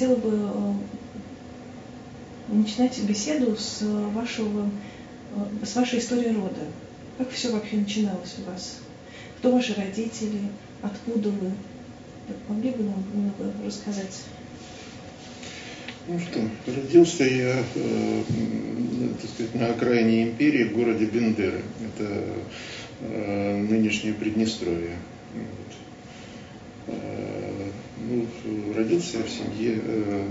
хотела бы э, начинать беседу с вашего, э, с вашей истории рода. Как все вообще начиналось у вас? Кто ваши родители? Откуда вы? Могли бы нам немного рассказать? Ну что, родился я, э, так сказать, на окраине империи в городе Бендеры. Это э, нынешнее Приднестровье. Вот. Э, родился я в семье. Э,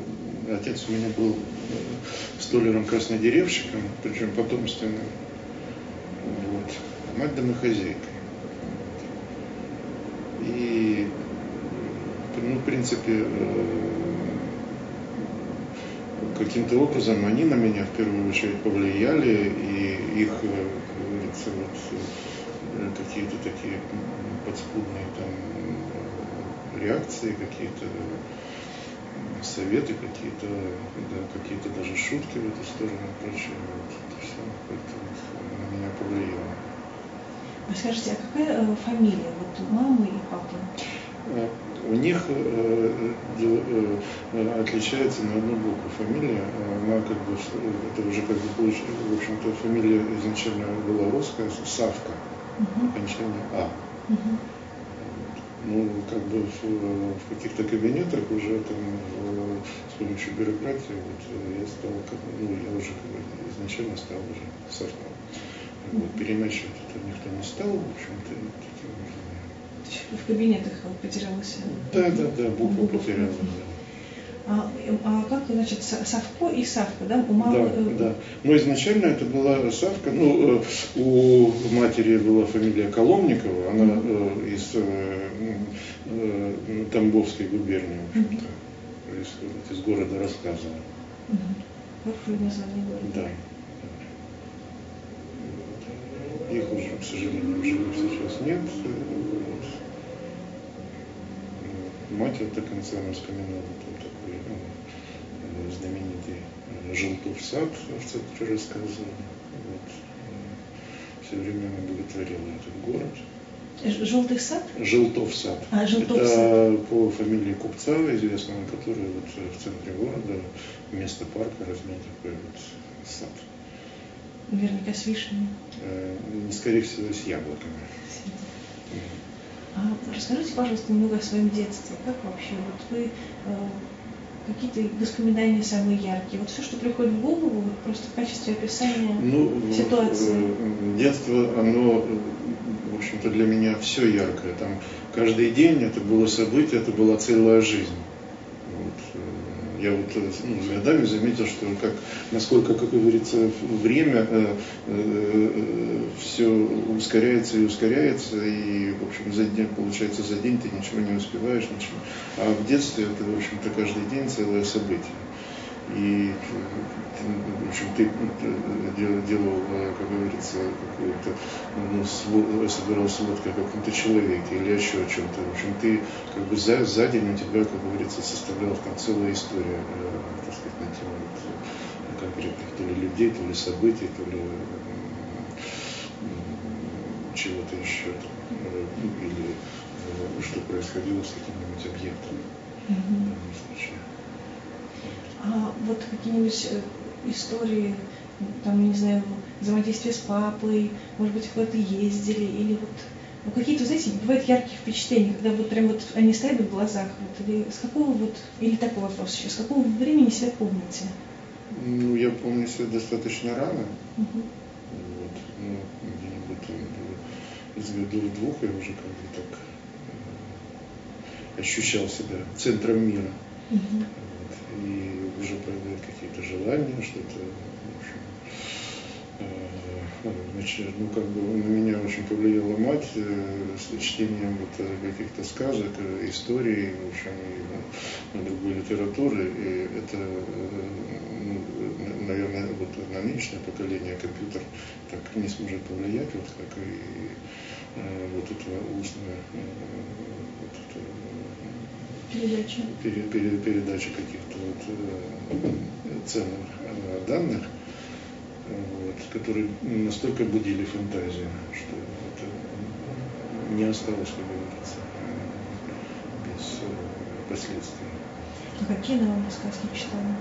отец у меня был э, столером-краснодеревщиком, причем потомственным. Вот. Мать домохозяйка. И, ну, в принципе, каким-то образом они на меня в первую очередь повлияли, и их, как говорится, вот, какие-то такие подспудные там реакции, какие-то советы, какие-то да, какие-то даже шутки в эту сторону и прочее. Вот, это все как-то на меня повлияло. А скажите, а какая фамилия вот у мамы и папы? у них э, э, э, отличается на одну букву фамилия. Она как бы, это уже как бы получилось, в общем-то, фамилия изначально была русская, Савка, uh-huh. окончание А. Uh-huh. Ну, как бы в, в каких-то кабинетах уже там с помощью бюрократии вот, я стал, как, ну, я уже как бы, изначально стал уже Савком. Вот, перемещать это никто не стал, в общем-то, таким в кабинетах потерялась. Да, да, да, букву потерялась. А, а как, значит, Савко и Савка, да? У мамы... Да, э, да. Но изначально это была Савка, ну, э, у матери была фамилия Коломникова, она mm-hmm. из Тамбовской губернии, в общем-то, mm-hmm. из, из города Рассказа. Mm-hmm. название города. Да. Их уже, к сожалению, живых сейчас нет. Мать вот до конца она вспоминала там знаменитый э, Желтов сад в центре рассказа. Вот. Э, Все время она благотворила этот город. Желтый сад? Желтов сад. А, Желтов Это сад. по фамилии купца известного, который вот в центре города вместо парка размел такой вот сад. Наверняка с вишнями. Э, скорее всего, с яблоками. А расскажите, пожалуйста, немного о своем детстве. Как вообще? Вот вы э, какие-то воспоминания самые яркие? Вот все, что приходит в голову, вот просто в качестве описания ну, ситуации. Э, детство, оно, в общем-то, для меня все яркое. Там каждый день это было событие, это была целая жизнь. Э, я вот э, ну, годами заметил, что как, насколько, как говорится, время э, э, все ускоряется и ускоряется, и, в общем, за день, получается, за день ты ничего не успеваешь, ничего. А в детстве это, в общем-то, каждый день целое событие. И, в общем, ты делал, делал как говорится, какую-то, ну, собирал сводку о каком-то человеке или еще о чем-то. В общем, ты как бы за, за день у тебя, как говорится, составлялась там целая история, э, так сказать, на тему вот, конкретных то ли людей, то ли событий, то ли чего-то еще, э, или э, что происходило с каким-нибудь объектом. Mm-hmm. В данном случае. А вот какие-нибудь э, истории, там, не знаю, взаимодействие с папой, может быть, куда-то ездили, или вот ну, какие-то, знаете, бывают яркие впечатления, когда вот прям вот они стоят в глазах, вот, или с какого вот, или такой вопрос сейчас, с какого времени себя помните? Ну, я помню себя достаточно рано. Угу. Вот, ну, где-нибудь там, из году двух я уже как бы так э, ощущал себя центром мира. Угу. И уже появляют какие-то желания, что-то, в общем, э, значит, ну, как бы на меня очень повлияла мать э, с чтением вот э, каких-то сказок, историй, в общем, и ну, другой литературы, и это, ну, наверное, вот на нынешнее поколение компьютер так не сможет повлиять, вот как и вот это устное это, передача, пере, пере, передача каких-то вот, э, ценных э, данных, вот, которые настолько будили фантазию, что это не осталось, как говорится, без э, последствий. А какие народные сказки читали?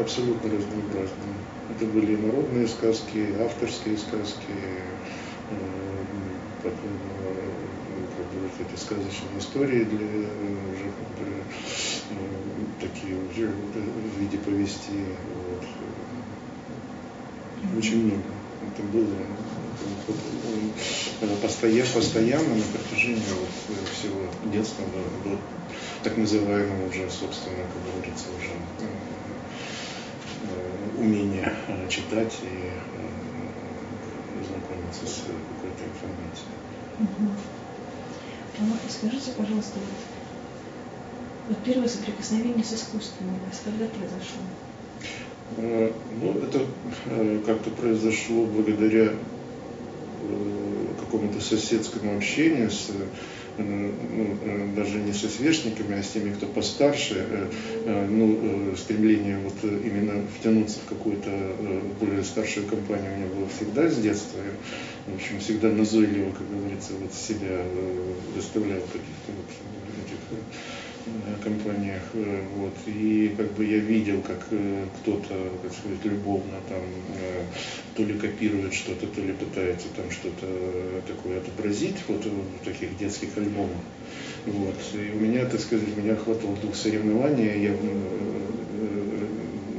Абсолютно разнообразные. Это были народные сказки, авторские сказки, э, потом э, эти сказочные истории для уже как бы, такие уже в виде повести. Вот. Очень много. Это было постоянно, постоянно на протяжении вот всего детства до, до так называемого уже, собственно, как говорится, уже э, умения э, читать и э, знакомиться с какой-то информацией. А скажите, пожалуйста, вот, вот первое соприкосновение с искусством у вас когда произошло? Ну, это как-то произошло благодаря какому-то соседскому общению с даже не со сверстниками, а с теми, кто постарше, ну, стремление вот именно втянуться в какую-то более старшую компанию у меня было всегда с детства. Я, в общем, всегда назойливо, как говорится, вот себя выставлял в каких-то вот этих компаниях, э, вот, и как бы я видел, как э, кто-то, так сказать, любовно там э, то ли копирует что-то, то ли пытается там что-то такое отобразить, вот в таких детских альбомах. Вот. И у меня, так сказать, меня охватывал дух соревнования, я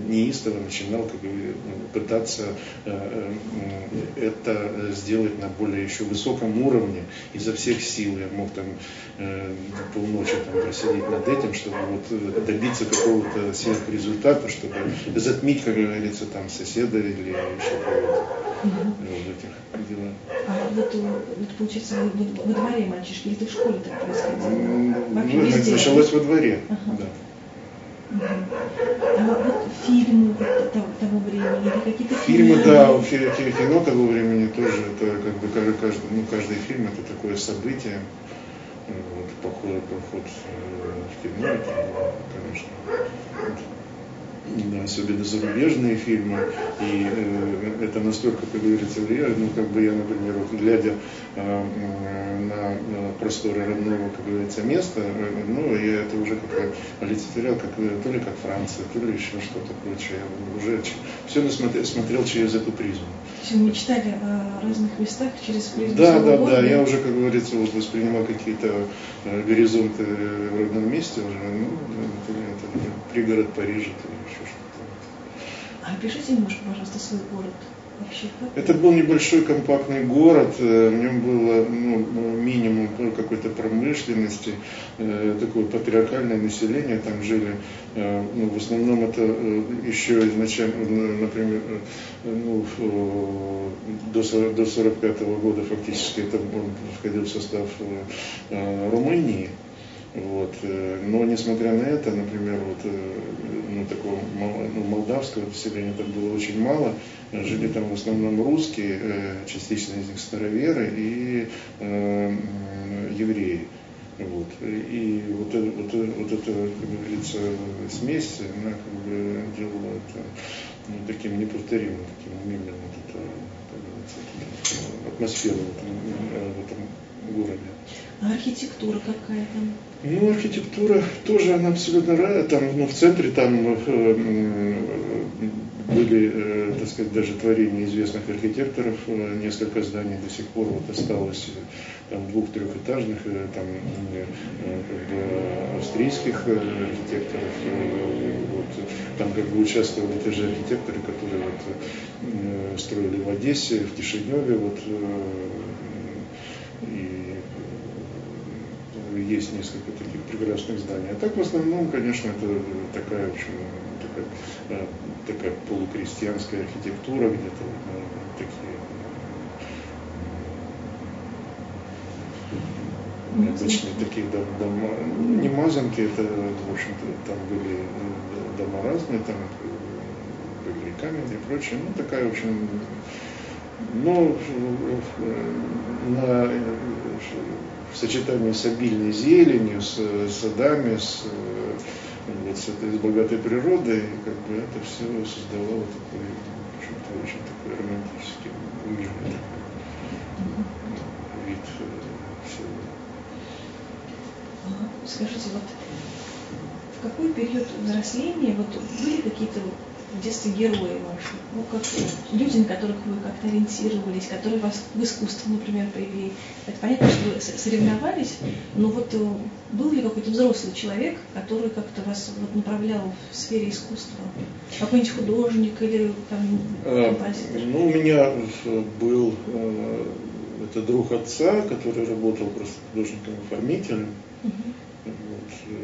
неистово начинал как бы, пытаться э, э, это сделать на более еще высоком уровне изо всех сил. Я мог там э, полночи там, просидеть над этим, чтобы вот добиться какого-то сверхрезультата, чтобы затмить, как говорится, там соседа или еще кого-то. Угу. Вот этих делах. А вот, вот получается, вы, во дворе мальчишки, или это в школе так происходило? Ну, это началось во дворе, ага. да. Вот фильмы того, времени или какие-то фильмы? Фильмы, да, кино того времени тоже, это как бы каждый, ну, каждый фильм это такое событие. Вот, поход, поход э, в кино, это, конечно, особенно зарубежные фильмы, и э, это настолько, как говорится, влияет, ну, как бы я, например, вот, глядя э, на, на просторы родного, как говорится, места, э, ну, я это уже как-то олицетворял, как, э, то ли как Франция, то ли еще что-то прочее, уже все смотрел, смотрел через эту призму. То вы мечтали о разных местах через призму Да, да, да, я уже, как говорится, вот воспринимал какие-то э, горизонты в родном месте уже, ну, это, это, пригород Парижа, опишите немножко, пожалуйста, свой город. Вообще, Это был небольшой компактный город, э, в нем было ну, минимум какой-то промышленности, э, такое патриархальное население, там жили, э, ну, в основном это еще изначально, например, ну, до 1945 года фактически это входил в состав Румынии. Вот. Но несмотря на это, например, вот ну, такого ну, молдавского населения там было очень мало. Жили там в основном русские, э, частично из них староверы и э, евреи. Вот. И вот, вот, вот эта, как говорится, смесь, она как бы делала это ну, таким неповторимым, таким умильным вот это, как атмосферу в этом, в этом городе. А архитектура какая там? Ну, архитектура тоже, она абсолютно разная. Там, ну, в центре там э, были, э, так сказать, даже творения известных архитекторов. Э, несколько зданий до сих пор вот осталось там двух-трехэтажных, там как бы австрийских архитекторов. Вот, там как бы участвовали те же архитекторы, которые вот, строили в Одессе, в Кишиневе, вот, и есть несколько таких прекрасных зданий. А так в основном, конечно, это такая, в общем, такая, э, такая полукрестьянская архитектура, где-то э, такие необычные такие дома, не мазанки, это, в общем-то, там были э, дома разные, там были и каменные и прочее, ну, такая, в общем, ну, на в сочетании с обильной зеленью, с садами, с, вот, с с богатой природой, как бы это все создавало такой, общем-то, очень такой романтический, мирный такой вид всего. Скажите, вот в какой период взросления вот были какие-то в детстве герои ваши? Ну, как люди, на которых вы как-то ориентировались, которые вас в искусство, например, привели. Это понятно, что вы соревновались, но вот э, был ли какой-то взрослый человек, который как-то вас вот направлял в сфере искусства? Какой-нибудь художник или там, э, композитор? А, ну, у меня был э, это друг отца, который работал просто художником-оформителем. Угу. Вот,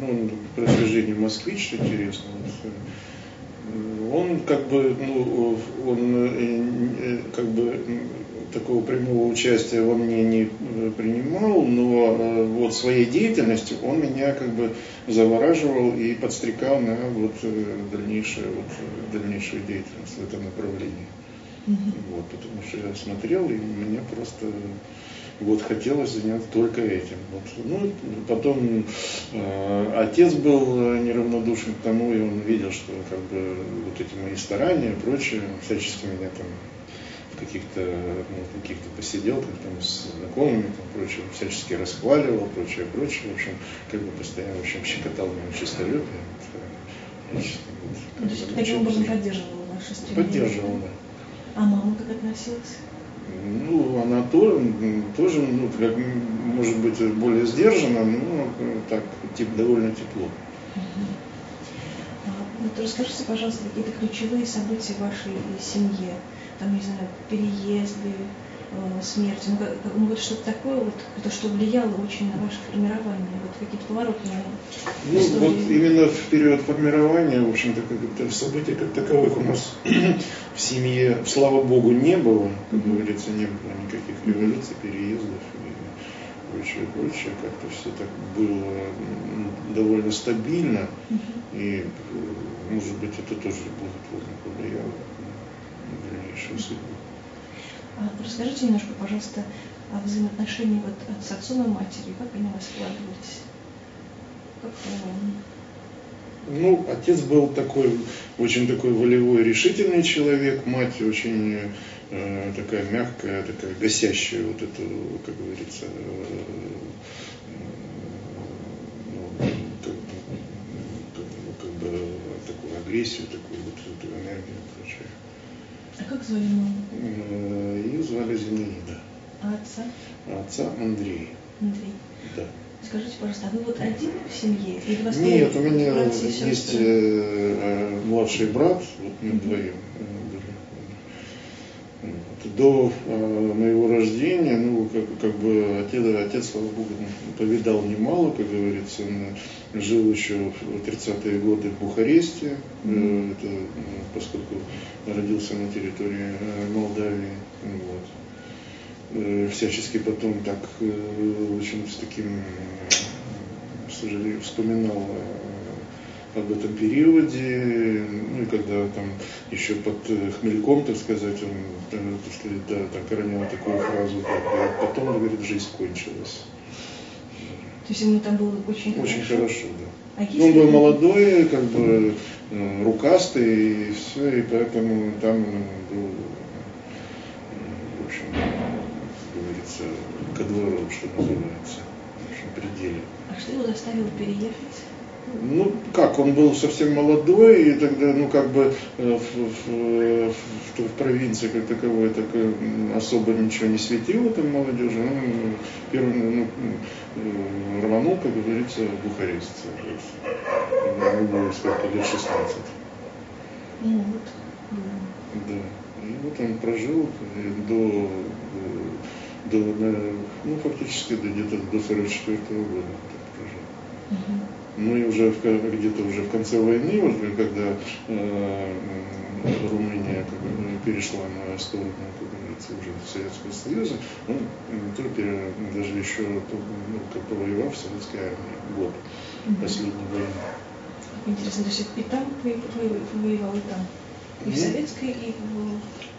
ну, происхождение москвич, интересно. Вот, он как бы, ну, он э, как бы такого прямого участия во мне не принимал, но э, вот своей деятельностью он меня как бы завораживал и подстрекал на вот э, дальнейшую, вот, дальнейшую деятельность в этом направлении. Mm-hmm. Вот, потому что я смотрел, и мне просто вот хотелось заняться только этим. Вот. Ну, потом э, отец был неравнодушен к тому, и он видел, что как бы вот эти мои старания и прочее, всячески меня там в каких-то ну, каких-то посиделках там с знакомыми, там, прочее, всячески расхваливал, прочее, прочее, в общем, как бы постоянно, в общем, щекотал мое честолюбие. Вот, ну, то есть таким образом поддерживал ваше стремление? Поддерживал, да. А мама как относилась? Ну, она тоже, тоже ну, как, может быть, более сдержана, но так, тип, довольно тепло. А, вот расскажите, пожалуйста, какие-то ключевые события в вашей семье, там, не знаю, переезды, смерти, ну, как, ну вот что-то такое, вот, это что влияло очень на ваше формирование, вот какие-то поворотные Ну, истории. вот именно в период формирования, в общем-то, как событий как таковых у нас в семье, слава богу, не было, как говорится, не было никаких революций, переездов и прочее, прочее, как-то все так было довольно стабильно, и, может быть, это тоже благотворно повлияло на дальнейшую судьбу. А расскажите немножко, пожалуйста, о взаимоотношении вот с отцом и матерью, как они у складывались? Как ну, отец был такой, очень такой волевой, решительный человек, мать очень э, такая мягкая, такая гасящая вот эту, как говорится, э, ну, как, как, как бы такую агрессию, такую вот эту энергию и прочее. А как звали маму? Э, ее звали Зинаида. А отца? А отца Андрей. Андрей. Да. Скажите, пожалуйста, а вы вот один в семье? Или вас Нет, у меня есть э, э, младший брат, вот мы mm-hmm. вдвоем до э, моего рождения, ну, как, как бы отец, отец, слава богу, повидал немало, как говорится, он жил еще в 30-е годы в Бухаресте, mm-hmm. это, ну, поскольку родился на территории э, Молдавии, вот. Всячески потом так, очень с таким, к сожалению, вспоминал об этом периоде, ну и когда там еще под э, хмельком, так сказать, он, так сказать, да, так ронял такую фразу, да, потом, говорит, жизнь кончилась. То есть ему там было очень, очень хорошо? хорошо, да. А он был молодой, как бы э, рукастый, и все, и поэтому там был, в общем, говорится, ко двору, что называется, в общем, пределе. А что его заставило переехать? Ну, как, он был совсем молодой, и тогда, ну, как бы э, в, в, в, в провинции как таковой так э, особо ничего не светило там молодежи. Он первый, ну, э, рванул, как говорится, в Бухарест. Ему было сколько лет 16. Ну, вот. Да. И вот он прожил до, до, ну, фактически до где-то до 44 -го года так прожил. Угу. Ну и уже где-то уже в конце войны, вот, когда э, Румыния как бы, перешла на сторону, как говорится, уже Советского Союза, он то, даже еще ну, как повоевал в Советской армии год mm-hmm. последней войны. Интересно, то есть и там воевал, и там? И в ну, Советской, и в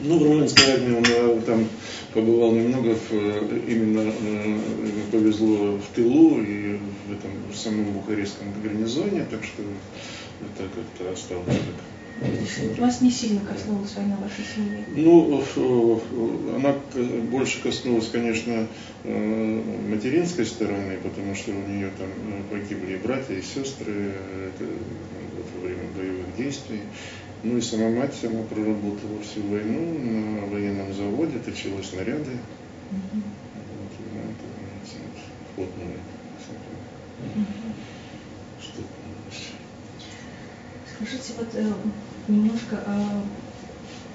ну, в румынской армии он э, там побывал немного, в, э, именно э, повезло в тылу и в этом в самом бухарестском гарнизоне, так что это как-то осталось так Вас не сильно коснулась война вашей семьи? Ну, она больше коснулась, конечно, материнской стороны, потому что у нее там погибли и братья, и сестры вот, во время боевых действий. Ну и сама мать, она проработала всю войну на военном заводе, точила снаряды. Угу. Вот, ну, это, плотную. Угу. Что Скажите, вот э, немножко о,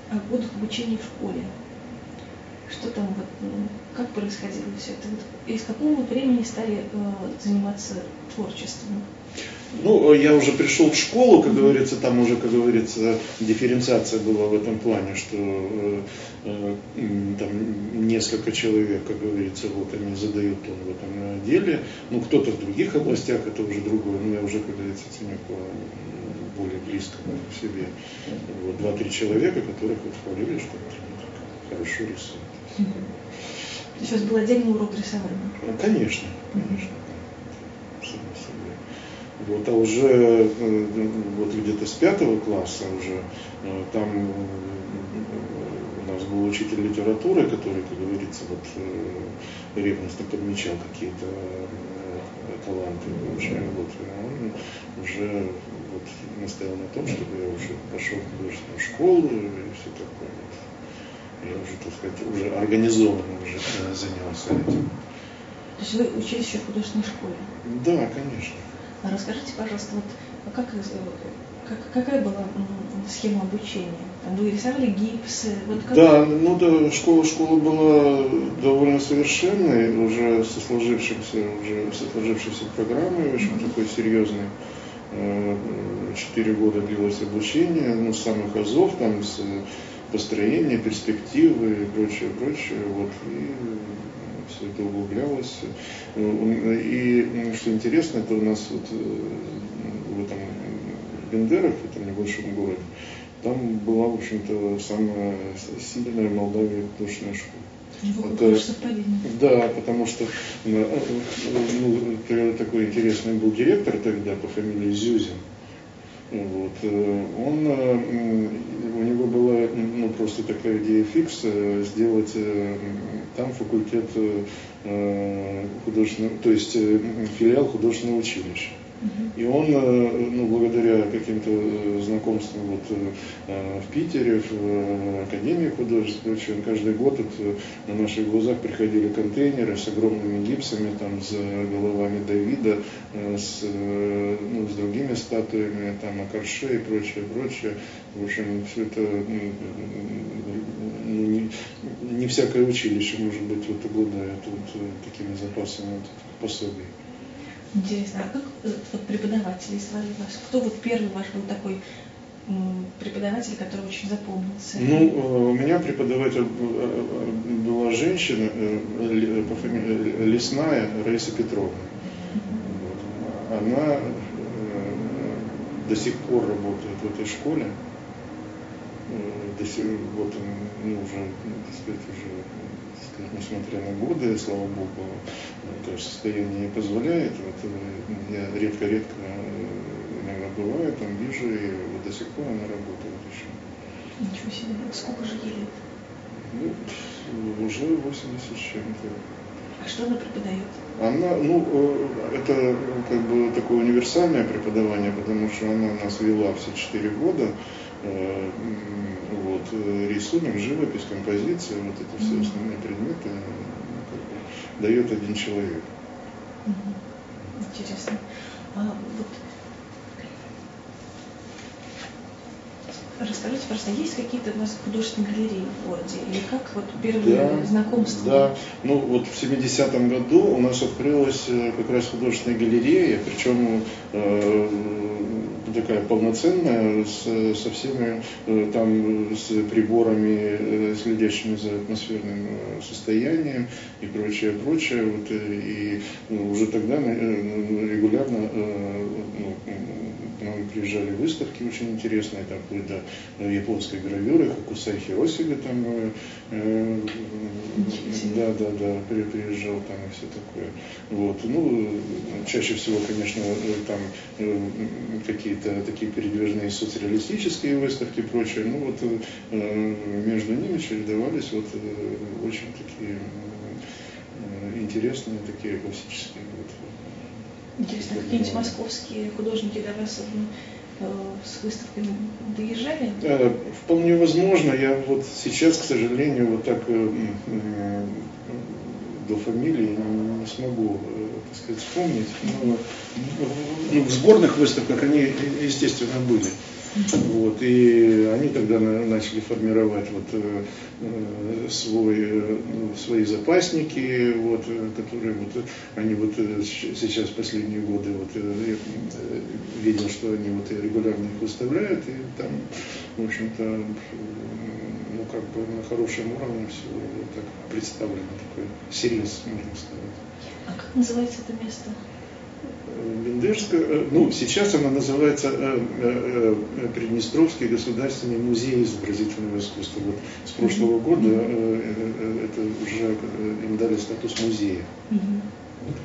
о годах обучения в школе. Что там, вот, как происходило все это? Вот, из какого времени стали э, заниматься творчеством? Ну, я уже пришел в школу, как говорится, там уже, как говорится, дифференциация была в этом плане, что э, э, там несколько человек, как говорится, вот они задают тон в этом деле. Ну, кто-то в других областях, это уже другое, но я уже, как говорится, ценю по более близко к себе. Вот два-три человека, которых вот хвалили, что хорошо рисуют. Вас был отдельный урок рисования? Ну, конечно, конечно. Вот, а уже э, вот где-то с пятого класса уже э, там э, у нас был учитель литературы, который, как говорится, вот ревностно подмечал какие-то таланты. Общем, вот, он уже вот, настоял на том, чтобы я уже пошел в художественную школу и все такое. Вот. Я уже, так сказать, уже организованно уже занялся этим. То есть вы учились еще в художественной школе? Да, конечно. А расскажите, пожалуйста, вот а как, э, как, какая была схема обучения? Там вы рисовали гипсы? Вот как... Да, ну да, школа, школа была довольно совершенной, уже со сложившимся, уже со сложившейся программой, очень mm-hmm. такой серьезной. Э, четыре года длилось обучение, ну, с самых азов, там, с построения, перспективы и прочее, прочее. Вот, и все это углублялось. И что интересно, это у нас вот э, в этом Бендерах, в этом небольшом городе, там была, в общем-то, самая сильная в Молдавии художественная школа. Это, да, потому что ну, ну, такой интересный был директор тогда по фамилии Зюзин. Вот. Э, он, э, у него была ну, просто такая идея фикс сделать там факультет художественного, то есть филиал художественного училища. И он, э, ну, благодаря каким-то э, знакомствам вот, э, в Питере, в Академии художеств, короче, он каждый год вот, на наших глазах приходили контейнеры с огромными гипсами, там, с головами Давида, с, ну, с другими статуями, там, Акарше и прочее, прочее. В общем, все это ну, не, не всякое училище, может быть, вот обладает вот такими запасами вот, пособий. Интересно, а как э, вот, преподаватели звали вас? Кто вот первый ваш был такой преподаватель, который очень запомнился? Ну, э, у меня преподаватель э, была женщина по фамилии Лесная Раиса Петровна. Она до сих пор работает в этой школе. До сих, вот ну, уже, так сказать, уже несмотря на годы, слава богу, тоже состояние не позволяет. Вот э, я редко-редко э, иногда бываю, там вижу, и вот до сих пор она работает еще. Ничего себе, сколько же ей лет? Ну, уже 80 с чем-то. А что она преподает? Она, ну, э, это как бы такое универсальное преподавание, потому что она нас вела все четыре года. Вот, рисунок, живопись, композиция, вот это все основные предметы дает один человек. Интересно. А вот Расскажите, просто есть какие-то у вас художественные галереи в городе? Или как вот первые да, знакомства? Да, ну вот в 70-м году у нас открылась э, как раз художественная галерея, причем э, такая полноценная, с, со всеми э, там с приборами, э, следящими за атмосферным состоянием и прочее, прочее. Вот, и ну, уже тогда регулярно ну, к нам приезжали выставки очень интересные, там вплоть до японской гравюры, Хакусай Хиросига там, э, да, да, да, приезжал там и все такое. Вот, ну, чаще всего, конечно, там какие-то такие передвижные соцреалистические выставки и прочее, ну вот между ними чередовались вот очень такие интересные такие классические Интересно, какие-нибудь московские художники до вас э, с выставками доезжали? Э, вполне возможно. Я вот сейчас, к сожалению, вот так э, до фамилии не смогу, так сказать, вспомнить. Но ну, в сборных выставках они, естественно, были. Вот, и они тогда начали формировать вот, э, э, свой, э, свои запасники, вот, которые вот, они вот сейчас последние годы вот, видел, что они вот регулярно их выставляют, и там, в общем-то, ну, как бы на хорошем уровне все вот так представлено, такой серьез, можно сказать. А как называется это место? Бендерская, э, ну, сейчас она называется э, э, Приднестровский государственный музей изобразительного искусства. Вот с прошлого года это уже им дали статус музея. Вот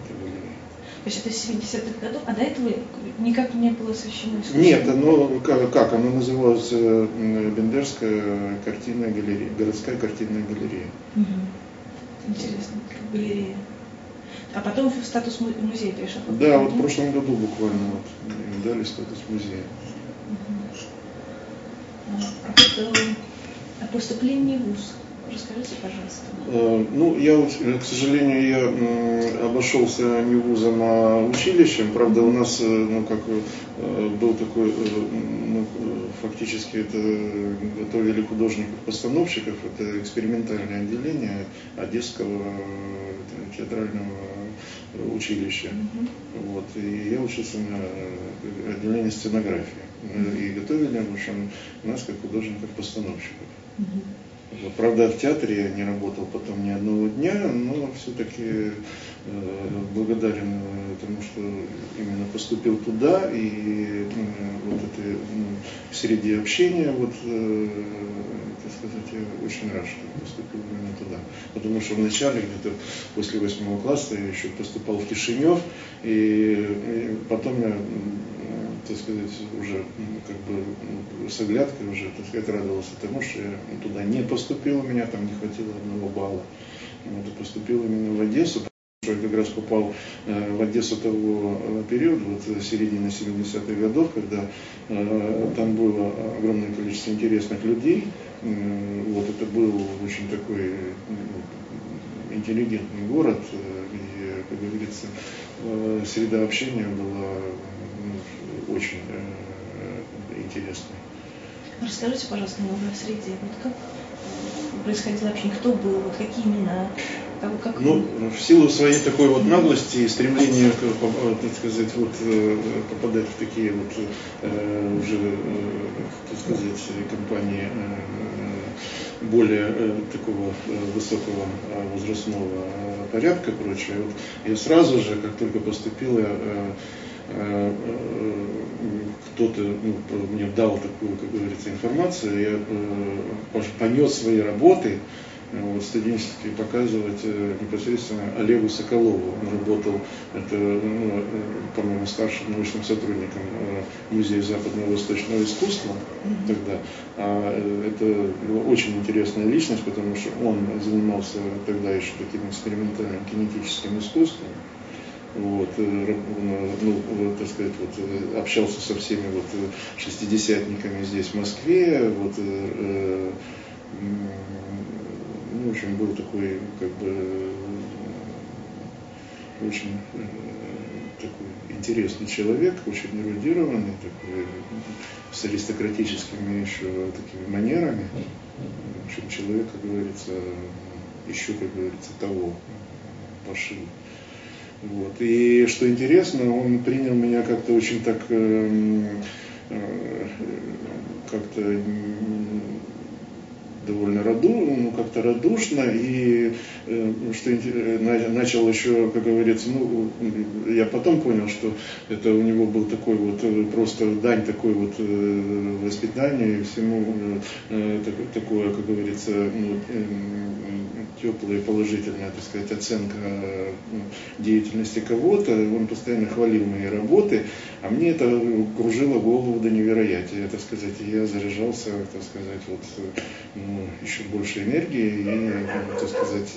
то есть это 70-х годов, а до этого никак не было освещено искусство? Нет, оно, как, как оно называлось, Бендерская картинная галерея, городская картинная галерея. Угу. Интересно, галерея. А потом в статус музея перешел? Да, вот в прошлом году буквально вот им дали статус музея. Угу. А вот э, о поступлении в ВУЗ. Расскажите, пожалуйста. Э, ну, я, к сожалению, я обошелся не вузом, а училищем. Правда, у нас, э, ну, как был такой, ну, фактически это готовили художников-постановщиков, это экспериментальное отделение Одесского театрального училища. Mm-hmm. Вот, и я учился на э, отделении сценографии. Mm-hmm. И готовили, в общем, нас как художников-постановщиков. Mm-hmm. Вот, правда, в театре я не работал потом ни одного дня, но все-таки благодарен э, тому, что именно поступил туда и э, вот этой ну, среде общения вот э, так сказать, я очень рад, что поступил именно туда. Потому что вначале, где-то после восьмого класса, я еще поступал в Кишинев, и, потом я, так сказать, уже как бы с оглядкой уже, так сказать, радовался тому, что я туда не поступил, у меня там не хватило одного балла. Вот, поступил именно в Одессу. Я как раз попал э, в Одессу того э, периода, вот середины 70-х годов, когда э, там было огромное количество интересных людей, вот это был очень такой интеллигентный город, э, где, как говорится, э, среда общения была ну, очень э, интересной. Расскажите, пожалуйста, немного о среде. Вот как происходило общение, кто был, вот какие имена, как, как... Ну, в силу своей такой вот наглости и стремления, так сказать, вот, попадать в такие вот уже, так сказать, компании более э, такого э, высокого э, возрастного э, порядка прочее. Вот я сразу же, как только поступил, я, э, э, кто-то ну, мне дал такую, как говорится, информацию, я э, понес свои работы, вот, студенчески показывать э, непосредственно Олегу Соколову. Он работал, это, ну, э, по-моему, старшим научным сотрудником э, Музея западного и восточного искусства mm-hmm. тогда. А это была очень интересная личность, потому что он занимался тогда еще таким экспериментальным кинетическим искусством. Вот, ну, так сказать, вот, общался со всеми вот шестидесятниками здесь в Москве, вот, в общем, был такой, как бы, очень э, такой интересный человек, очень эрудированный, такой, с аристократическими еще такими манерами. В общем, человек, как говорится, еще, как говорится, того пошил. Вот. И что интересно, он принял меня как-то очень так э, э, как-то довольно раду, ну, как-то радушно, и э, что э, начал еще, как говорится, ну, я потом понял, что это у него был такой вот э, просто дань такой вот э, воспитанию и всему э, так, такое, как говорится, ну, э, теплая, положительная, так сказать, оценка ну, деятельности кого-то. Он постоянно хвалил мои работы, а мне это кружило голову до невероятия, так сказать. Я заряжался, так сказать, вот, ну, еще больше энергии и, так сказать,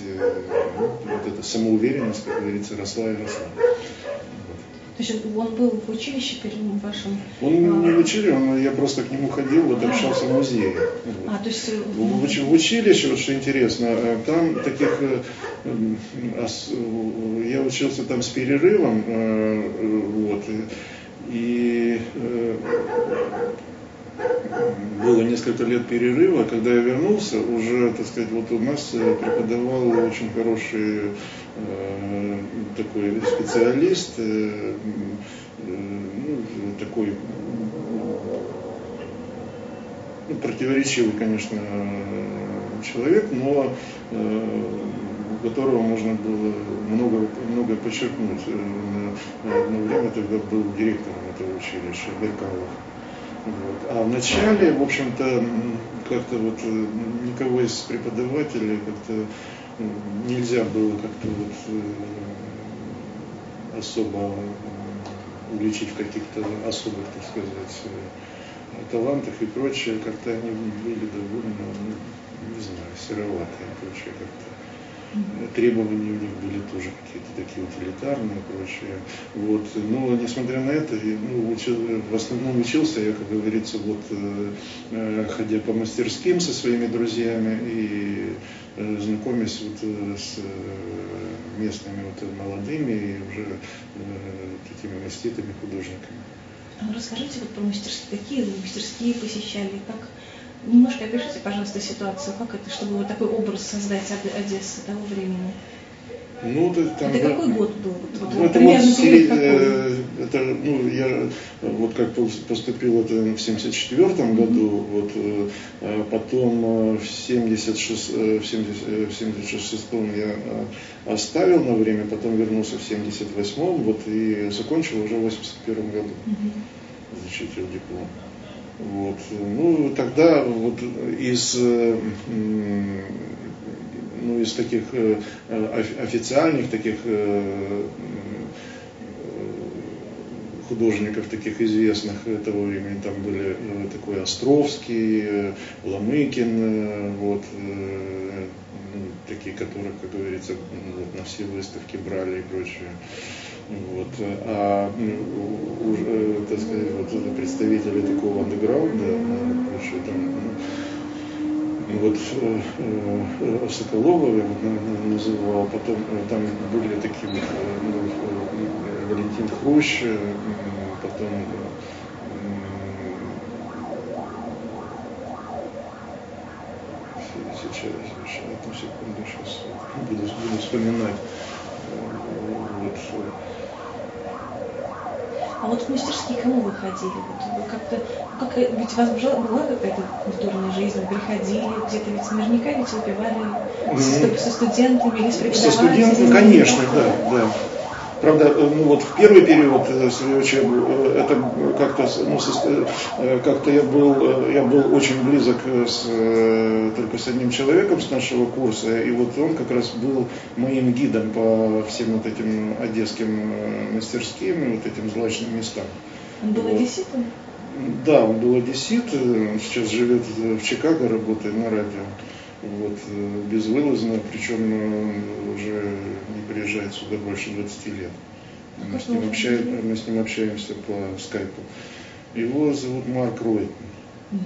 вот эта самоуверенность, как говорится, росла и росла. Есть он был в училище первым вашим? Он а... не в училище, он, я просто к нему ходил, вот общался в музее. Вот. А, то есть... В, в училище, вот что интересно, э, там таких... Э, я учился там с перерывом, э, вот, и было несколько лет перерыва, когда я вернулся, уже, так сказать, вот у нас преподавал очень хороший э, такой специалист, э, ну, такой ну, противоречивый, конечно, человек, но э, у которого можно было много, много подчеркнуть. На одно время тогда был директором этого училища, Беркалов. Вот. А вначале, в общем-то, как-то вот э, никого из преподавателей как-то нельзя было как-то вот э, особо уличить в каких-то особых, так сказать, э, талантах и прочее, как-то они были довольно, ну, не знаю, сероватые и прочее как-то требования у них были тоже какие-то такие утилитарные и прочее. Вот. Но несмотря на это, ну, учил, в основном учился я, как говорится, вот э, э ходя по мастерским со своими друзьями и э, знакомясь вот с местными вот молодыми и уже э, такими маститыми художниками. А расскажите вот про мастерские, какие вы мастерские посещали, как Немножко опишите, пожалуйста, ситуацию, как это, чтобы вот такой образ создать Одессы того времени. Ну, это, там, это какой год был? Вот, вот, это, вот, сери, э, это, ну, я вот как поступил это в 74 mm-hmm. году, вот, э, потом в 76, в 70, в 76 я э, оставил на время, потом вернулся в 78 вот, и закончил уже в 81 году. Mm-hmm. Защитил диплом. Вот. Ну, тогда вот из, ну, из таких э, официальных таких э, художников таких известных этого времени, там были э, такой Островский, Ломыкин, вот, ну, такие, которых, как говорится, вот, на все выставки брали и прочее. Вот. А уже, так сказать, вот представители такого андеграунда, прочее, там, ну, вот э, э, Соколова я называл, потом там были такие вот, ну, Валентин Хрущ, потом сейчас, сейчас, одну секунду, сейчас буду, буду вспоминать. Вот в мастерские кому вы ходили? Вот вы как-то, как, ведь у вас была какая-то культурная жизнь, вы приходили, где-то ведь наверняка ведь выпивали mm-hmm. со, со студентами или с преподавателями. Со студентами, конечно, да, да. Правда, э, ну вот в первый период э, учебы э, это как-то, ну, как-то я был, я был очень близок с, только с одним человеком с нашего курса, и вот он как раз был моим гидом по всем вот этим одесским мастерским и вот этим злачным местам. Он был вот. одесситом? Да, он был одессит, он сейчас живет в Чикаго, работает на радио вот, э, безвылазно, причем э, уже не приезжает сюда больше 20 лет. А мы с, ним общаем, мы с ним общаемся по скайпу. Его зовут Марк Ройтон. Угу.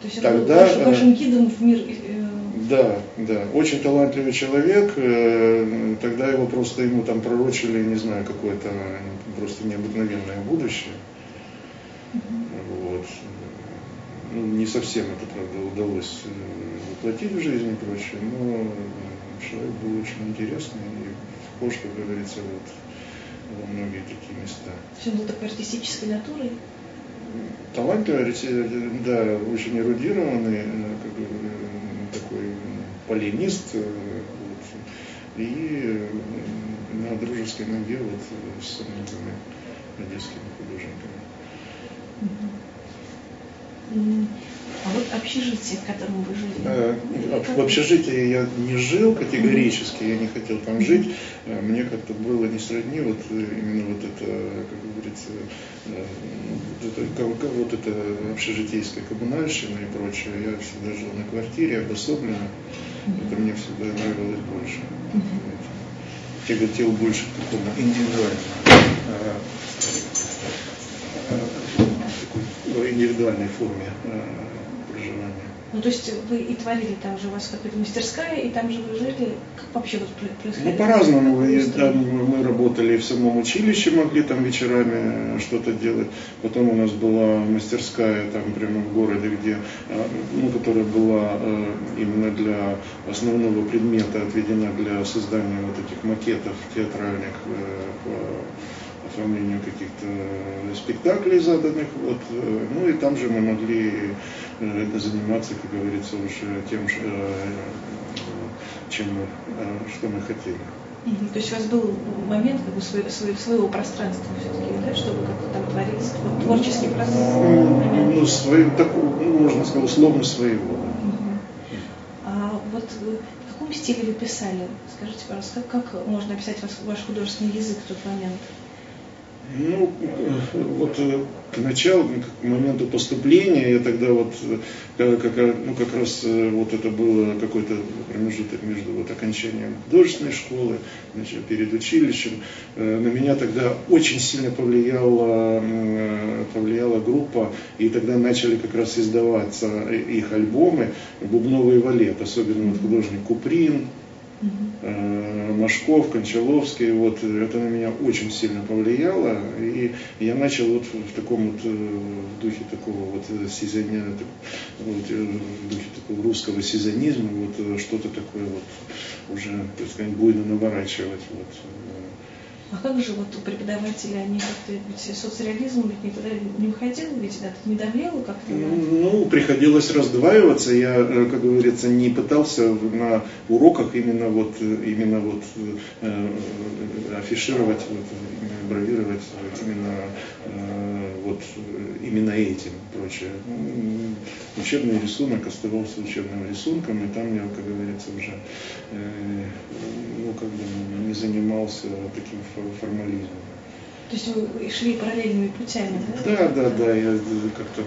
То есть Тогда, это вашим гидом в мир... Э, да, да, очень талантливый человек. Тогда его просто ему там пророчили, не знаю, какое-то просто необыкновенное будущее. Угу. Вот. Ну, не совсем это, правда, удалось воплотить в жизнь и прочее, но человек был очень интересный и вхож, как говорится, вот во многие такие места. Все был такой артистической натурой? Талантливый, да, очень эрудированный, как бы, поленист, вот, и на дружеской ноге вот с многими одесскими художниками. А вот общежитие, в котором вы жили? Э, в общежитии я не жил категорически, я не хотел там жить. Э, мне как-то было не сродни вот э, именно вот это, как говорится, вот это, вот это общежитейская коммунальщина и прочее. Я всегда жил на квартире, обособленно. Это мне всегда нравилось больше. Тяготел больше к такому индивидуальному такой индивидуальной форме ну, то есть вы и творили там же, у вас какая-то мастерская, и там же вы жили, как вообще вот происходило? Ну, по-разному. Мы работали в самом училище, могли там вечерами что-то делать. Потом у нас была мастерская там прямо в городе, где, а, ну, которая была э, именно для основного предмета отведена для создания вот этих макетов театральных э, оформлению каких-то спектаклей заданных. Вот. Э, ну и там же мы могли э, заниматься, как говорится, уже тем, э, чем мы, что мы хотели. То есть у вас был момент как бы своего, своего пространства все-таки, да, чтобы как-то там творить вот, творческий процесс? Ну, ну свой, так, ну, можно сказать, условно своего. А вот в каком стиле вы писали? Скажите, пожалуйста, как, как можно описать ваш, ваш художественный язык в тот момент? Ну, вот э, к началу, к моменту поступления, я тогда вот, э, как, ну, как раз э, вот это было какой-то промежуток между вот окончанием художественной школы, значит, перед училищем. На меня тогда очень сильно повлияла, повлияла группа, и тогда начали как раз издаваться их альбомы «Бубновый валет», особенно вот художник Куприн, Машков, Кончаловский, вот это на меня очень сильно повлияло, и я начал вот в таком вот э, в духе такого вот сезония, вот, э, в духе такого русского сезонизма, вот что-то такое вот уже, так сказать, буйно наворачивать, вот а как же вот преподаватели, они как-то, соцреализм ведь никуда не уходил, ведь это не давлело как-то? Ну, приходилось раздваиваться. Я, э, как говорится, не пытался на уроках именно вот, именно вот э, афишировать, вот, бравировать именно э, вот именно этим прочее. Учебный рисунок оставался учебным рисунком, и там я, как говорится, уже э, ну, как бы не занимался таким формализмом. То есть вы шли параллельными путями, да? Да, да, да. Я как-то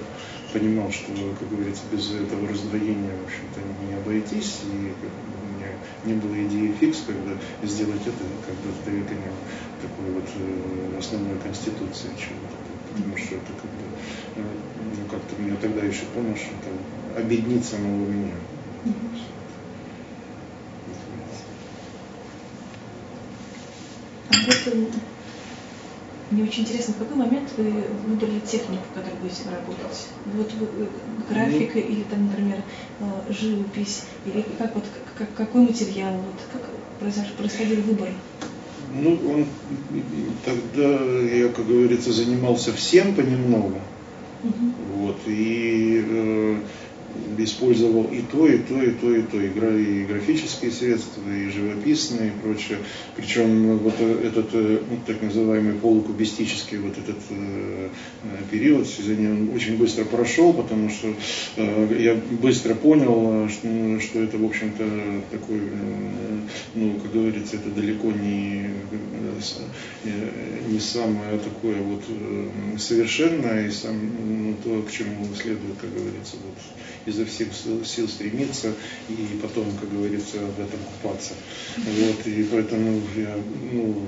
понимал, что, как говорится, без этого раздвоения, в общем-то, не обойтись. И у меня не было идеи фикс, когда сделать это как бы вдовеканием такой вот э, основной конституции чего-то. Потому что это как бы, э, ну, как-то я тогда еще понял, что это обеднит самого меня. Мне очень интересно, в какой момент вы выбрали технику, в которой будете работать? Вот э, графика ну, или там, например, э, живопись, или как вот как, какой материал, вот как происходил выбор? Ну, он тогда я, как говорится, занимался всем понемногу. Угу. Вот, и э, использовал и то, и то, и то, и то, и графические средства, и живописные, и прочее. Причем вот этот э, ну, так называемый полукубистический вот этот э, период он очень быстро прошел, потому что э, я быстро понял, что, что это, в общем-то, такой, э, ну, как говорится, это далеко не, э, не самое такое вот э, совершенное, и сам, ну, то, к чему следует, как говорится, вот изо всех сил стремиться и потом, как говорится, в этом купаться. Вот, и поэтому я ну,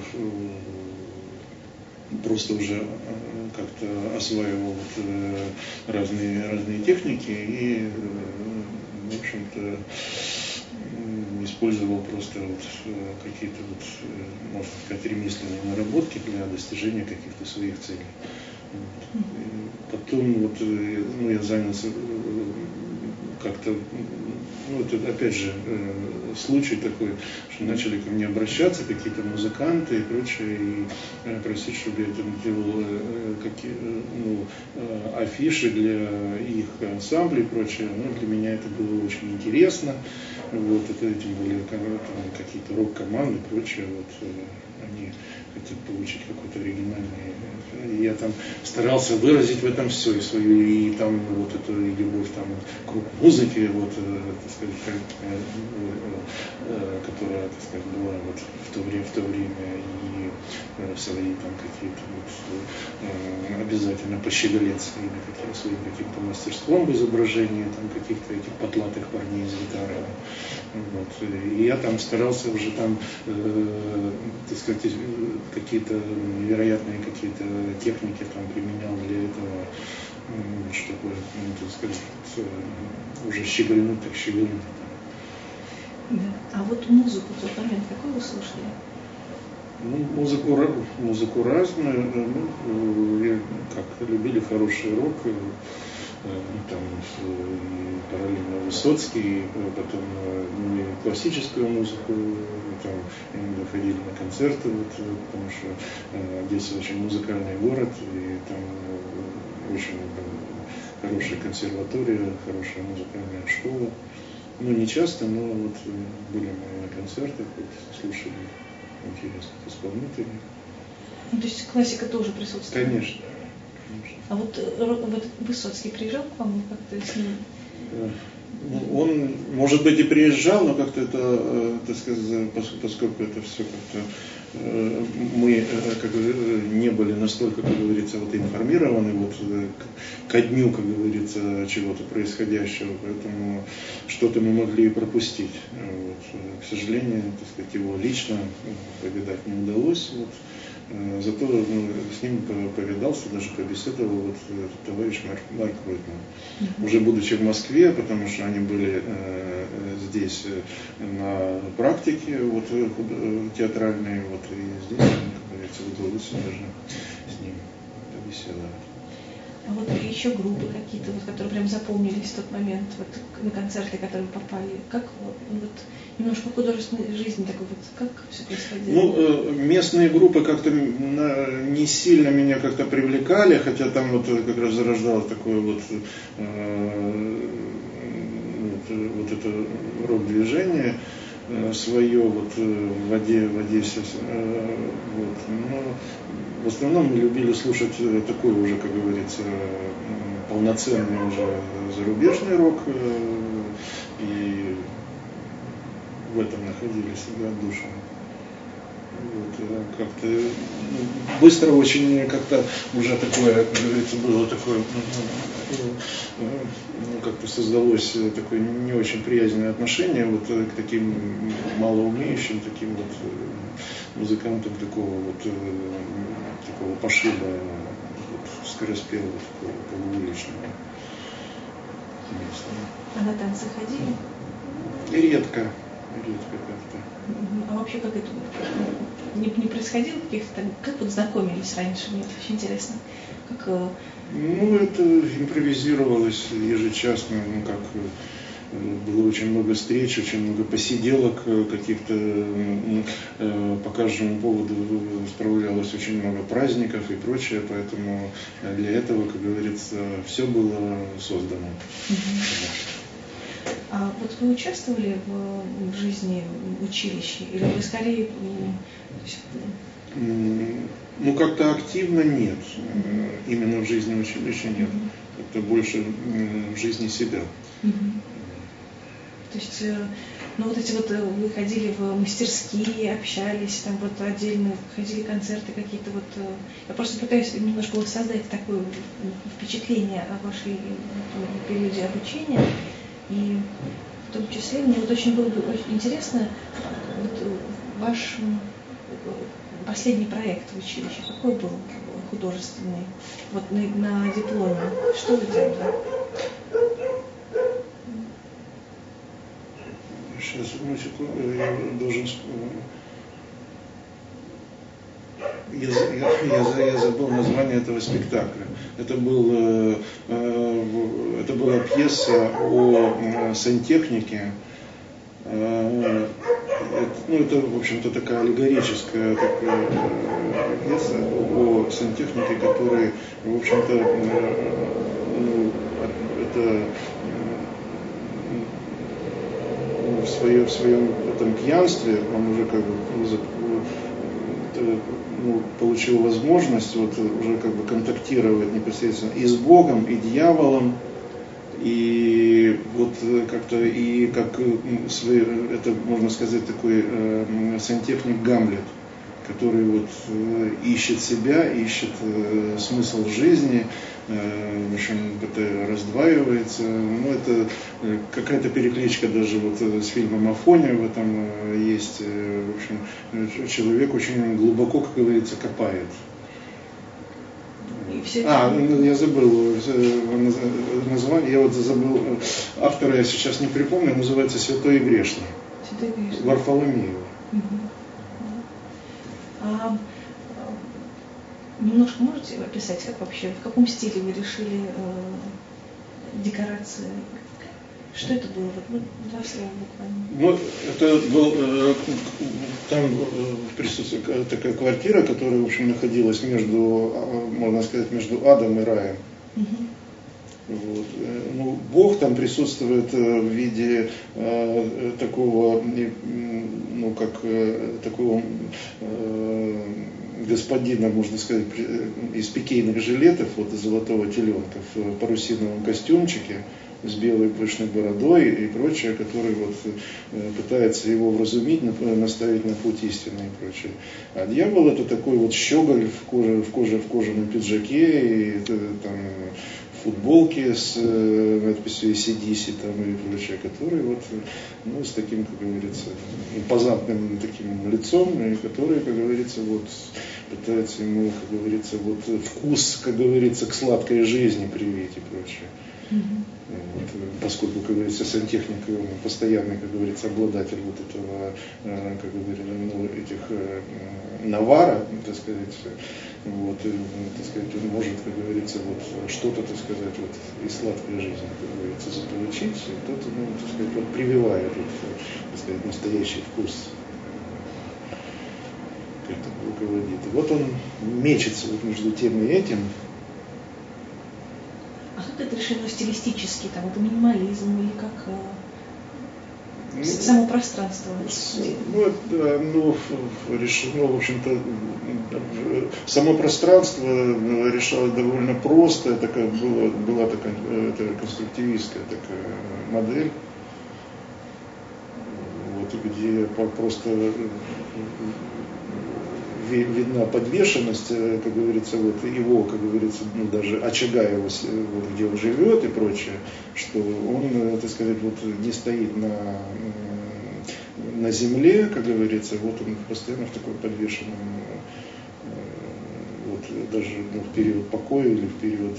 просто уже э, как-то осваивал вот э, разные, разные техники и, э, в общем-то, использовал просто вот какие-то вот, можно сказать, ремесленные наработки для достижения каких-то своих целей. Потом вот, ну, я занялся как-то, ну, это опять же э, случай такой, что начали ко мне обращаться какие-то музыканты и прочее, и э, просить, чтобы я это делал э, какие, ну, афиши для их ансамблей и прочее. Ну, для меня это было очень интересно. Вот, это тем более какие-то рок-команды и прочее. Вот, они хотят получить какой-то оригинальный. Я там старался выразить в этом все, и свою, и там вот эту и любовь там, к музыке, вот, так сказать, которая, так сказать, была вот в то время, в то время и свои там какие-то вот, э, обязательно пощеголеть своими, каким, своим каким-то мастерством в изображении там каких-то этих потлатых парней с гитарой. Вот. И я там старался уже там, э, так сказать, какие-то невероятные какие-то техники там применял для этого, чтобы, ну, так сказать, уже щеголянуть, так щеголянуть. Да. А вот музыку в тот момент какую вы слушали? Ну, музыку, музыку разную, ну, я как любили хороший рок, э, ну, там и параллельно Высоцкий, потом и классическую музыку, там иногда ходили на концерты, вот, потому что э, Одесса очень музыкальный город, и там очень хорошая консерватория, хорошая музыкальная школа. Ну, не часто, но вот были мы на концертах, вот, слушали интересных исполнителей. Ну, то есть классика тоже присутствует? Конечно. А вот, э, вот Высоцкий приезжал к вам как-то с ним? Э, он, может быть, и приезжал, но как-то это, э, так сказать, поскольку это все как-то мы как не были настолько, как говорится, вот информированы вот ко дню, как говорится, чего-то происходящего, поэтому что-то мы могли пропустить. Вот. К сожалению, так сказать, его лично повидать не удалось. Вот. Э, зато ну, с ним повидался, даже побеседовал вот, товарищ Марк, Марк Ройтман. Mm-hmm. Уже будучи в Москве, потому что они были э, здесь э, на практике вот, э, театральной, вот, и здесь, как говорится, удалось даже с ним побеседовать. А вот еще группы какие-то, вот, которые прям запомнились в тот момент, вот на концерты, которые попали, как вот, немножко художественной жизни такой вот, как все происходило? Ну, э, местные группы как-то не сильно меня как-то привлекали, хотя там вот как раз зарождалось такое вот, э, вот, вот это рок-движение э, свое вот в воде, в Одессе. Вот. Но в основном мы любили слушать такой уже, как говорится, полноценный уже зарубежный рок. И в этом находились всегда отдушины. Вот, э, как-то ну, быстро очень как-то уже такое, как говорится, было такое, ну, ну, ну, как-то создалось такое не очень приязненное отношение вот э, к таким малоумеющим, таким вот э, музыкантам такого вот такого пошиба вот, скороспелого, такого полууличного. А на танцы ходили? Редко редко как-то. А вообще как это не, не происходило каких-то как вот знакомились раньше, мне это очень интересно. Как, э, ну, это импровизировалось ежечасно, ну, как э, было очень много встреч, очень много посиделок э, каких-то, по каждому поводу справлялось очень много праздников и прочее, поэтому для этого, как говорится, все было создано. Угу. А вот вы участвовали в, в жизни училища? Или вы скорее... Ну, как-то активно нет. Именно в жизни училища нет. Как-то больше в жизни себя. То есть, э, ну вот эти вот э, вы ходили в мастерские, общались, там вот отдельно ходили концерты какие-то вот. Э, я просто пытаюсь немножко вот создать такое впечатление о вашей периоде обучения. И в том числе мне вот очень было бы очень интересно, вот ваш последний проект в училище, какой был художественный, вот на, на дипломе, что вы делали? Сейчас, одну секунду, я должен я, я, я забыл название этого спектакля. Это, был, э, э, это была пьеса о сантехнике. Э, ну, это, в общем-то, такая аллегорическая такая пьеса о сантехнике, который, в общем-то, ну, это ну, в своем, в своем этом пьянстве, он уже как бы ну, ну, получил возможность вот уже как бы контактировать непосредственно и с Богом, и дьяволом, и вот как-то и как свои, это можно сказать такой э, сантехник Гамлет, который вот э, ищет себя, ищет э, смысл жизни, э, в общем, это раздваивается. Ну, это э, какая-то перекличка даже вот э, с фильмом Афония в этом э, есть. Э, в общем, человек очень глубоко, как говорится, копает. А, ну, я забыл название, я вот забыл, автора я сейчас не припомню, называется «Святой и грешный». Святой и грешный. Варфоломеев. Угу. А, немножко можете описать, как вообще, в каком стиле вы решили э, декорации? Что это было? Вот, ну, два слова буквально. Ну, это был, э, там э, присутствует такая квартира, которая, в общем, находилась между, а, можно сказать, между адом и раем. Угу. Вот. Э, ну, Бог там присутствует э, в виде э, такого, ну, как э, такого э, господина, можно сказать, из пикейных жилетов, вот из золотого теленка в парусиновом костюмчике с белой пышной бородой и прочее, который вот пытается его вразумить, наставить на путь истины и прочее. А дьявол это такой вот щеголь в коже, в коже, в кожаном пиджаке и там футболки с э, надписью ACDC там и прочее, которые вот, ну, с таким, как говорится, импозантным таким лицом, и которые, как говорится, вот, пытаются ему, как говорится, вот, вкус, как говорится, к сладкой жизни привить и прочее. Вот, поскольку, как говорится, сантехник постоянный, как говорится, обладатель вот этого, э, как говорится, ну, этих э, навара, так сказать, вот, и, так сказать, он может, как говорится, вот что-то, так сказать, вот из сладкой жизни, как говорится, заполучить, и тот, ну, так сказать, вот прививает, вот, так сказать, настоящий вкус к этому руководит. И вот он мечется вот между тем и этим, как это решено стилистически? Там это минимализм или как э, ну, само пространство? Ну, это, ну, решено, в общем-то, само пространство решалось довольно просто. Это как было, была такая это конструктивистская такая модель, вот, где просто видна подвешенность, э, как говорится, вот его, как говорится, ну, даже очага его, вот, где он живет и прочее, что он, э, так сказать, вот не стоит на, на земле, как говорится, вот он постоянно в такой подвешенном э, вот даже ну, в период покоя или в период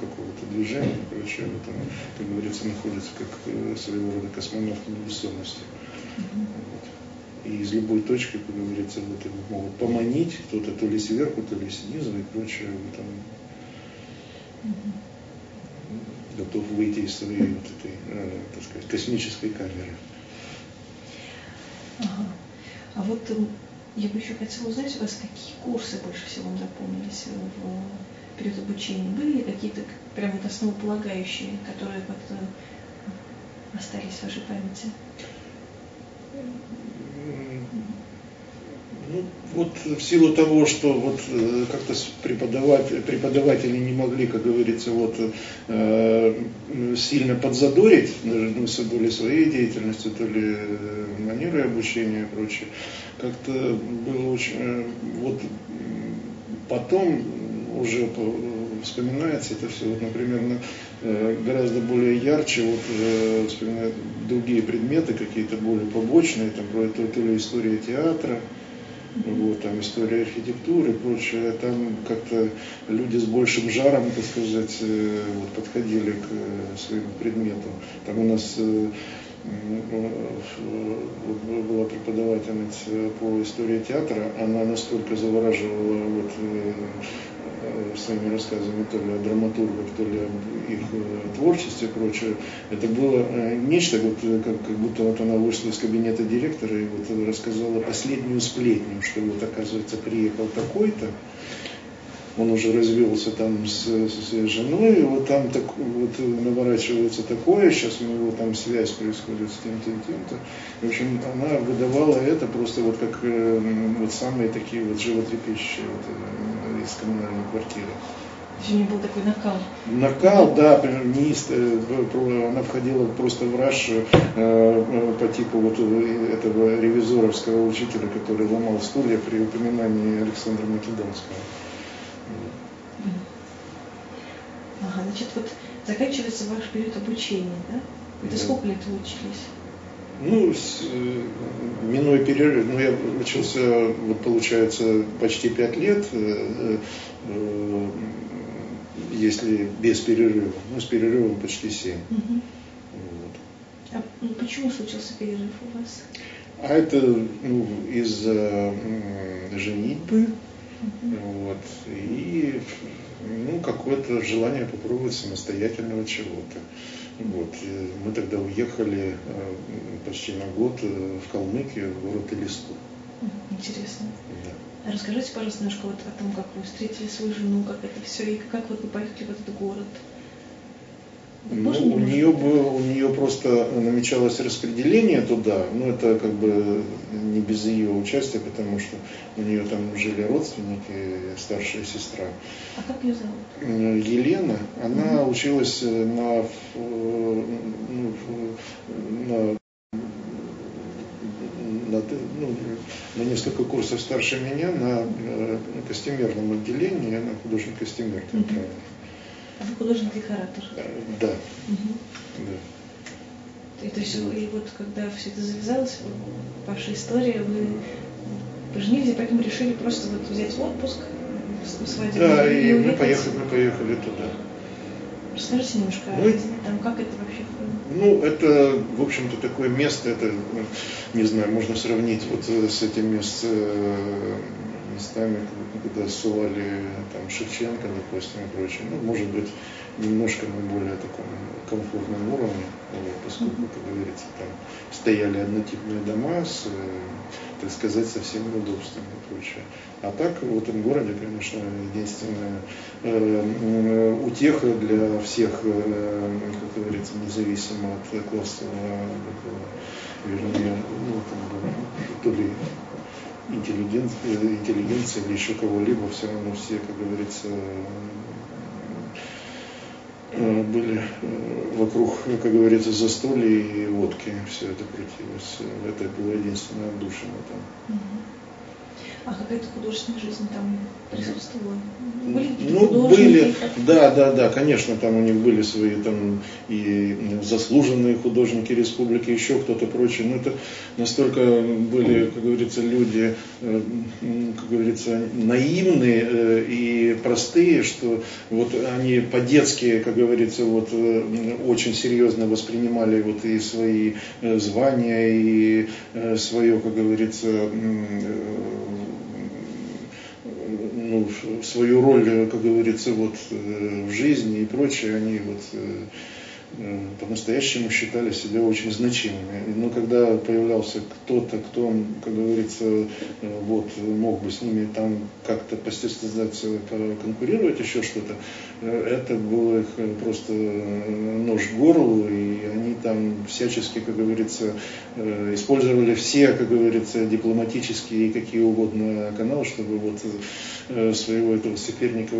какого-то движения и прочее, вот он, как говорится, находится как своего рода космонавт невесомости. Вот и из любой точки, как говорится, вот его могут поманить, кто-то то ли сверху, то ли снизу и прочее, вот он готов выйти из своей вот этой, э, так сказать, космической камеры. Ага. А вот э, я бы еще хотела узнать у вас, какие курсы больше всего запомнились в период обучения? Были ли какие-то прям вот основополагающие, которые как-то остались в вашей памяти? Ну, вот в силу того, что вот э, как-то преподаватели, преподаватели не могли, как говорится, вот э, сильно подзадорить, даже ну, то ли своей деятельностью, то ли э, манерой обучения и прочее, как-то было очень, вот потом уже вспоминается. Это все, вот, например, э, гораздо более ярче вот, э, вспоминают другие предметы, какие-то более побочные, там, то, то ли история театра, вот, там история архитектуры и прочее, там как-то люди с большим жаром, так сказать, э, вот, подходили к своему предмету. Там у нас была преподавательница по истории театра, она настолько завораживала вот, своими рассказами то ли о драматургах, то ли об их э, творчестве и прочее. Это было э, нечто, вот, как, как будто вот она вышла из кабинета директора и вот рассказала последнюю сплетню, что вот оказывается приехал такой-то, он уже развелся там с, своей женой, и вот там так, вот наворачивается такое, сейчас у него там связь происходит с тем-то и тем-то. В общем, она выдавала это просто вот как э, вот самые такие вот животрепещущие вот, э, из коммунальной квартиры. У нее был такой накал. Накал, да, неист, она входила просто в раш э, э, по типу вот этого ревизоровского учителя, который ломал стулья при упоминании Александра Македонского. Ага, значит, вот заканчивается ваш период обучения, да? Это да. сколько лет вы учились? Ну, с, э, минуя перерыв, ну, я учился, вот получается, почти пять лет, э, э, если без перерыва, ну, с перерывом почти семь. Угу. Вот. А ну, почему случился перерыв у вас? А это ну, из-за женитьбы, угу. Вот, и ну, какое-то желание попробовать самостоятельного чего-то. Вот. Мы тогда уехали э, почти на год э, в Калмыкию, в город Элисту. Интересно. Да. Расскажите, пожалуйста, немножко вот о том, как вы встретили свою жену, как это все, и как вот вы поехали в этот город. Ну, у нее, было, у нее просто намечалось распределение туда, но это как бы не без ее участия, потому что у нее там жили родственники, старшая сестра. А как ее зовут? Елена. Она угу. училась на, ну, на на, ну, на несколько курсов старше меня на э, костюмерном отделении, она художник-костюмер театральный. Угу. А вы художник-декоратор? Да. Угу. да. И, то есть, и вот когда все это завязалось, ваша история, вы поженились, и поэтому решили просто вот взять отпуск, свадьбу. Да, и, и мы поехали, мы поехали туда. Расскажите немножко, ну, там, как это вообще? Ну, это, в общем-то, такое место, это, не знаю, можно сравнить вот с этим местом местами, когда ссылали там Шевченко, допустим, и прочее. Ну, может быть, немножко на более таком комфортном уровне, поскольку, как говорится, там стояли однотипные дома с, э, так сказать, со всеми удобствами и прочее. А так в этом городе, конечно, единственная э, утеха для всех, э, как говорится, независимо от классового, вернее, ну, там, то ли интеллигенция, интеллигенция или еще кого-либо, все равно все, как говорится, э, были э, вокруг, как говорится, застолья и водки, все это крутилось. Это было единственное отдушина там. А какая-то художественная жизнь там присутствовала? Были ну, были, да, да, да, конечно, там у них были свои там и заслуженные художники республики, еще кто-то прочее, но это настолько были, как говорится, люди, э, как говорится, наивные э, и простые, что вот они по-детски, как говорится, вот э, очень серьезно воспринимали вот и свои звания, и свое, как говорится, ну, свою роль, как говорится, вот э, в жизни и прочее, они вот э, Э, по-настоящему считали себя очень значимыми. Но когда появлялся кто-то, кто, как говорится, э, вот, мог бы с ними там как-то постесняться, конкурировать, еще что-то, э, это было их просто нож в горло, и они там всячески, как говорится, использовали все, как говорится, дипломатические и какие угодно каналы, чтобы вот своего этого соперника,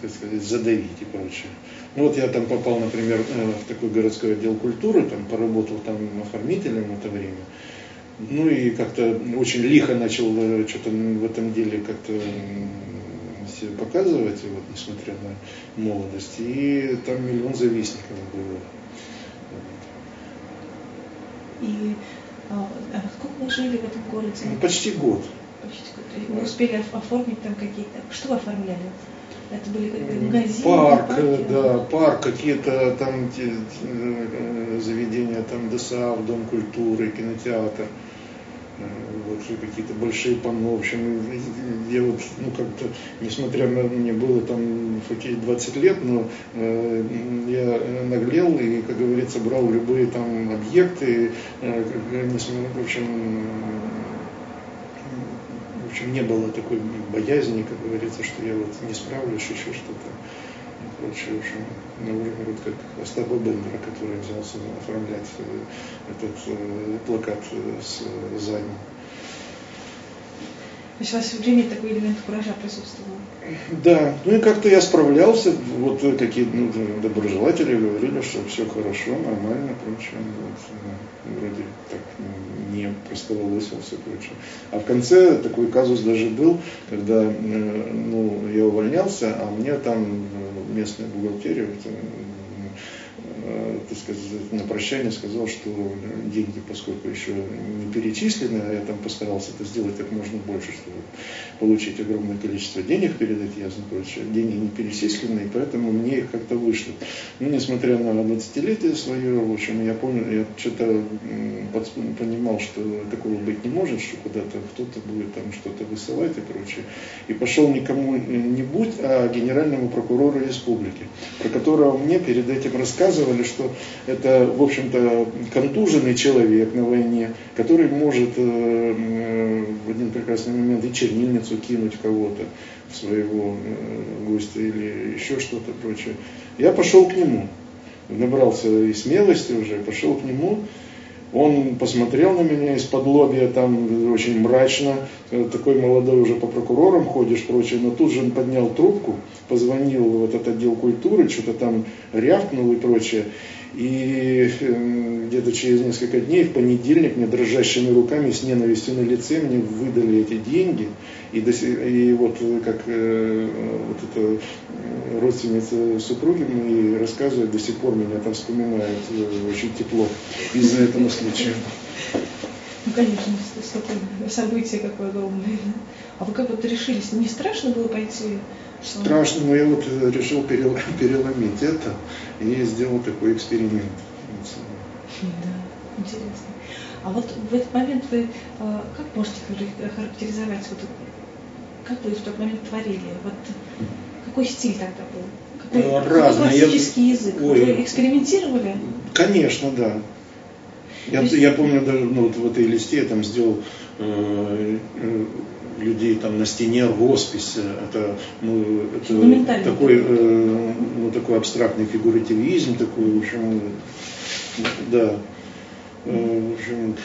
так сказать, задавить и прочее. Ну вот я там попал, например, э, в такой городской отдел культуры, там поработал там оформителем в это время. Ну и как-то очень лихо начал э, что-то в этом деле как-то себя показывать, вот, несмотря на молодость. И там миллион завистников было. И а, а сколько вы жили в этом городе? Ну, почти год. Почти год. Вы успели оформить там какие-то... Что вы оформляли? Это были какие-то магазины? Парк, парки? да, парк, какие-то там те, э, заведения, там ДСАВ, Дом культуры, кинотеатр э, вот какие-то большие панно. В общем, я вот, ну, как-то, несмотря на мне было там факей 20 лет, но э, я наглел и, как говорится, брал любые там объекты, э, несмотря, в общем, в общем, не было такой боязни, как говорится, что я вот не справлюсь, еще что-то и прочее. В общем, на уровне вот как Остапа Бендера, который взялся оформлять э, этот э, плакат с займом. То есть у вас все время такой элемент куража присутствовал? Да, ну и как-то я справлялся, вот какие ну, доброжелатели говорили, что все хорошо, нормально, прочее, вот, э, вроде так не простоволосился, прочее. А в конце такой казус даже был, когда э, ну, я увольнялся, а мне там местная бухгалтерия, Э, так сказать, на прощание сказал, что деньги, поскольку еще не перечислены, а я там постарался это сделать как можно больше, чтобы получить огромное количество денег перед отъездом, прочее, деньги не перечислены, и поэтому мне их как-то вышло. Ну, несмотря на 20-летие свое, в общем, я понял, я что-то понимал, что такого быть не может, что куда-то кто-то будет там что-то высылать и прочее. И пошел не будь, а генеральному прокурору республики, про которого мне перед этим рассказывали, рассказывали, что это, в общем-то, контуженный человек на войне, который может э, в один прекрасный момент и чернильницу кинуть кого-то, в своего э, гостя или еще что-то прочее. Я пошел к нему, набрался и смелости уже, пошел к нему, он посмотрел на меня из-под лобья, там очень мрачно, такой молодой уже по прокурорам ходишь, прочее, но тут же он поднял трубку, позвонил в этот отдел культуры, что-то там рявкнул и прочее. И э, где-то через несколько дней, в понедельник, мне дрожащими руками, с ненавистью на лице, мне выдали эти деньги. И, до, и вот как э, вот эта родственница супруги моей рассказывает, до сих пор меня там вспоминают э, очень тепло из-за этого случая. Ну, конечно, событие какое огромное. А вы как вот решились? Не страшно было пойти Страшно, но я вот э, решил переломить это и сделал такой эксперимент. Да, интересно. А вот в этот момент вы э, как можете характеризовать, вот, как вы в тот момент творили? Вот какой стиль тогда был? Какой, э, Разный. какой классический я... язык? Ой. Вы экспериментировали? Конечно, да. Я, есть... я помню, даже ну, вот в этой листе я там сделал э, людей там на стене роспись. Это, ну, это такой, э, ну, такой абстрактный фигуративизм, такой, в общем, да. Э, в общем,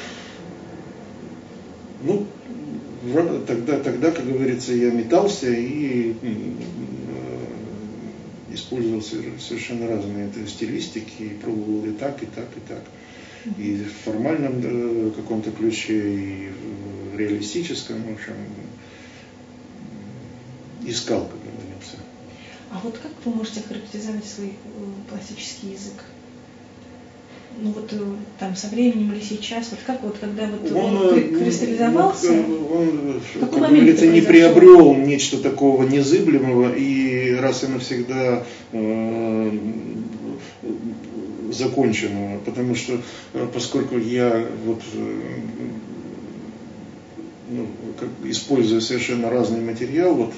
ну, тогда, тогда, как говорится, я метался и э, использовал совершенно разные стилистики, и пробовал и так, и так, и так. И в формальном э, каком-то ключе, и в реалистическом, в общем, искал, как говорится. А вот как вы можете характеризовать свой классический язык? ну вот э, там со временем или сейчас, вот как вот когда вот он, он э, кристаллизовался, ну, он, как говорится, не приобрел нечто такого незыблемого и раз и навсегда э, законченного, потому что э, поскольку я вот ну, как, используя совершенно разный материал, вот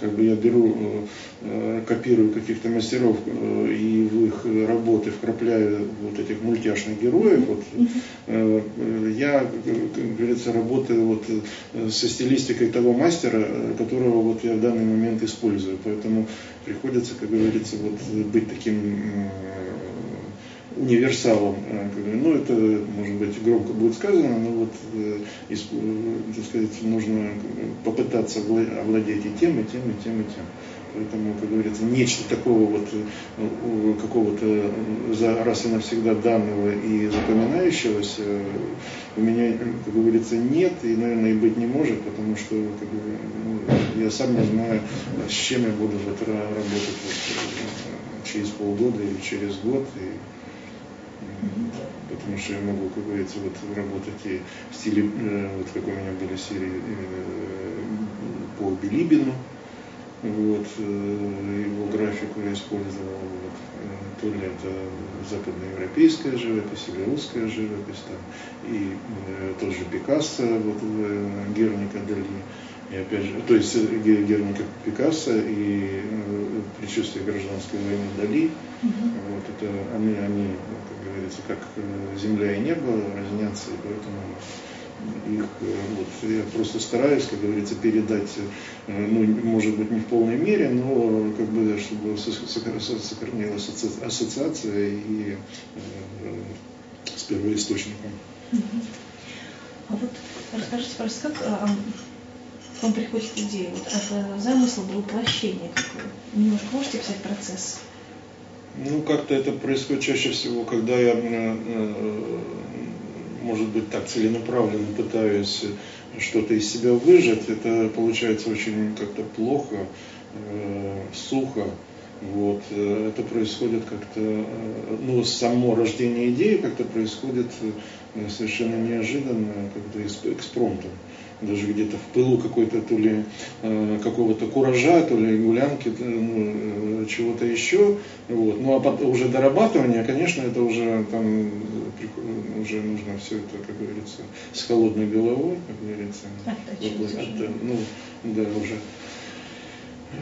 как бы я беру, э, копирую каких-то мастеров э, и в их работы вкрапляю вот этих мультяшных героев, вот, э, я, как говорится, работаю вот со стилистикой того мастера, которого вот я в данный момент использую, поэтому приходится, как говорится, вот быть таким универсалом. Э, ну, это, может быть, громко будет сказано, но вот, э, так сказать, нужно попытаться овладеть и тем, и тем, и тем, и тем. Поэтому, как говорится, нечто такого вот э, какого-то за раз и навсегда данного и запоминающегося у меня, как говорится, нет и, наверное, и быть не может, потому что как бы, ну, я сам не знаю, с чем я буду вот работать вот, через полгода или через год. И, Потому что я могу, как говорится, вот работать и в стиле, э, вот как у меня были серии э, по Билибину, вот, э, его графику я использовал, вот, то ли это западноевропейская живопись или русская живопись, там, и э, тот же Пикассо, вот, Герника Дали, и опять же, то есть Герника Пикассо и э, предчувствие гражданской войны Дали, угу. вот это они, они, говорится, как э, земля и небо разнятся, и поэтому их, вот, я просто стараюсь, как говорится, передать, ну, может быть, не в полной мере, но как бы, чтобы сохранилась ассоциация и с первоисточником. А вот расскажите, пожалуйста, как а, вам приходит идея? Вот от замысла до воплощения какое? Немножко можете писать процесс? Ну, как-то это происходит чаще всего, когда я, э, э, может быть, так целенаправленно пытаюсь что-то из себя выжать. Это получается очень как-то плохо, э, сухо. Вот. Это происходит как-то, ну, само рождение идеи как-то происходит совершенно неожиданно, как-то экспромтом даже где-то в пылу какой-то то ли э, какого-то куража, то ли гулянки, ну, э, чего-то еще. Вот. Ну а потом, уже дорабатывание, конечно, это уже там уже нужно все это, как говорится, с холодной головой, как говорится, от, ну, да, уже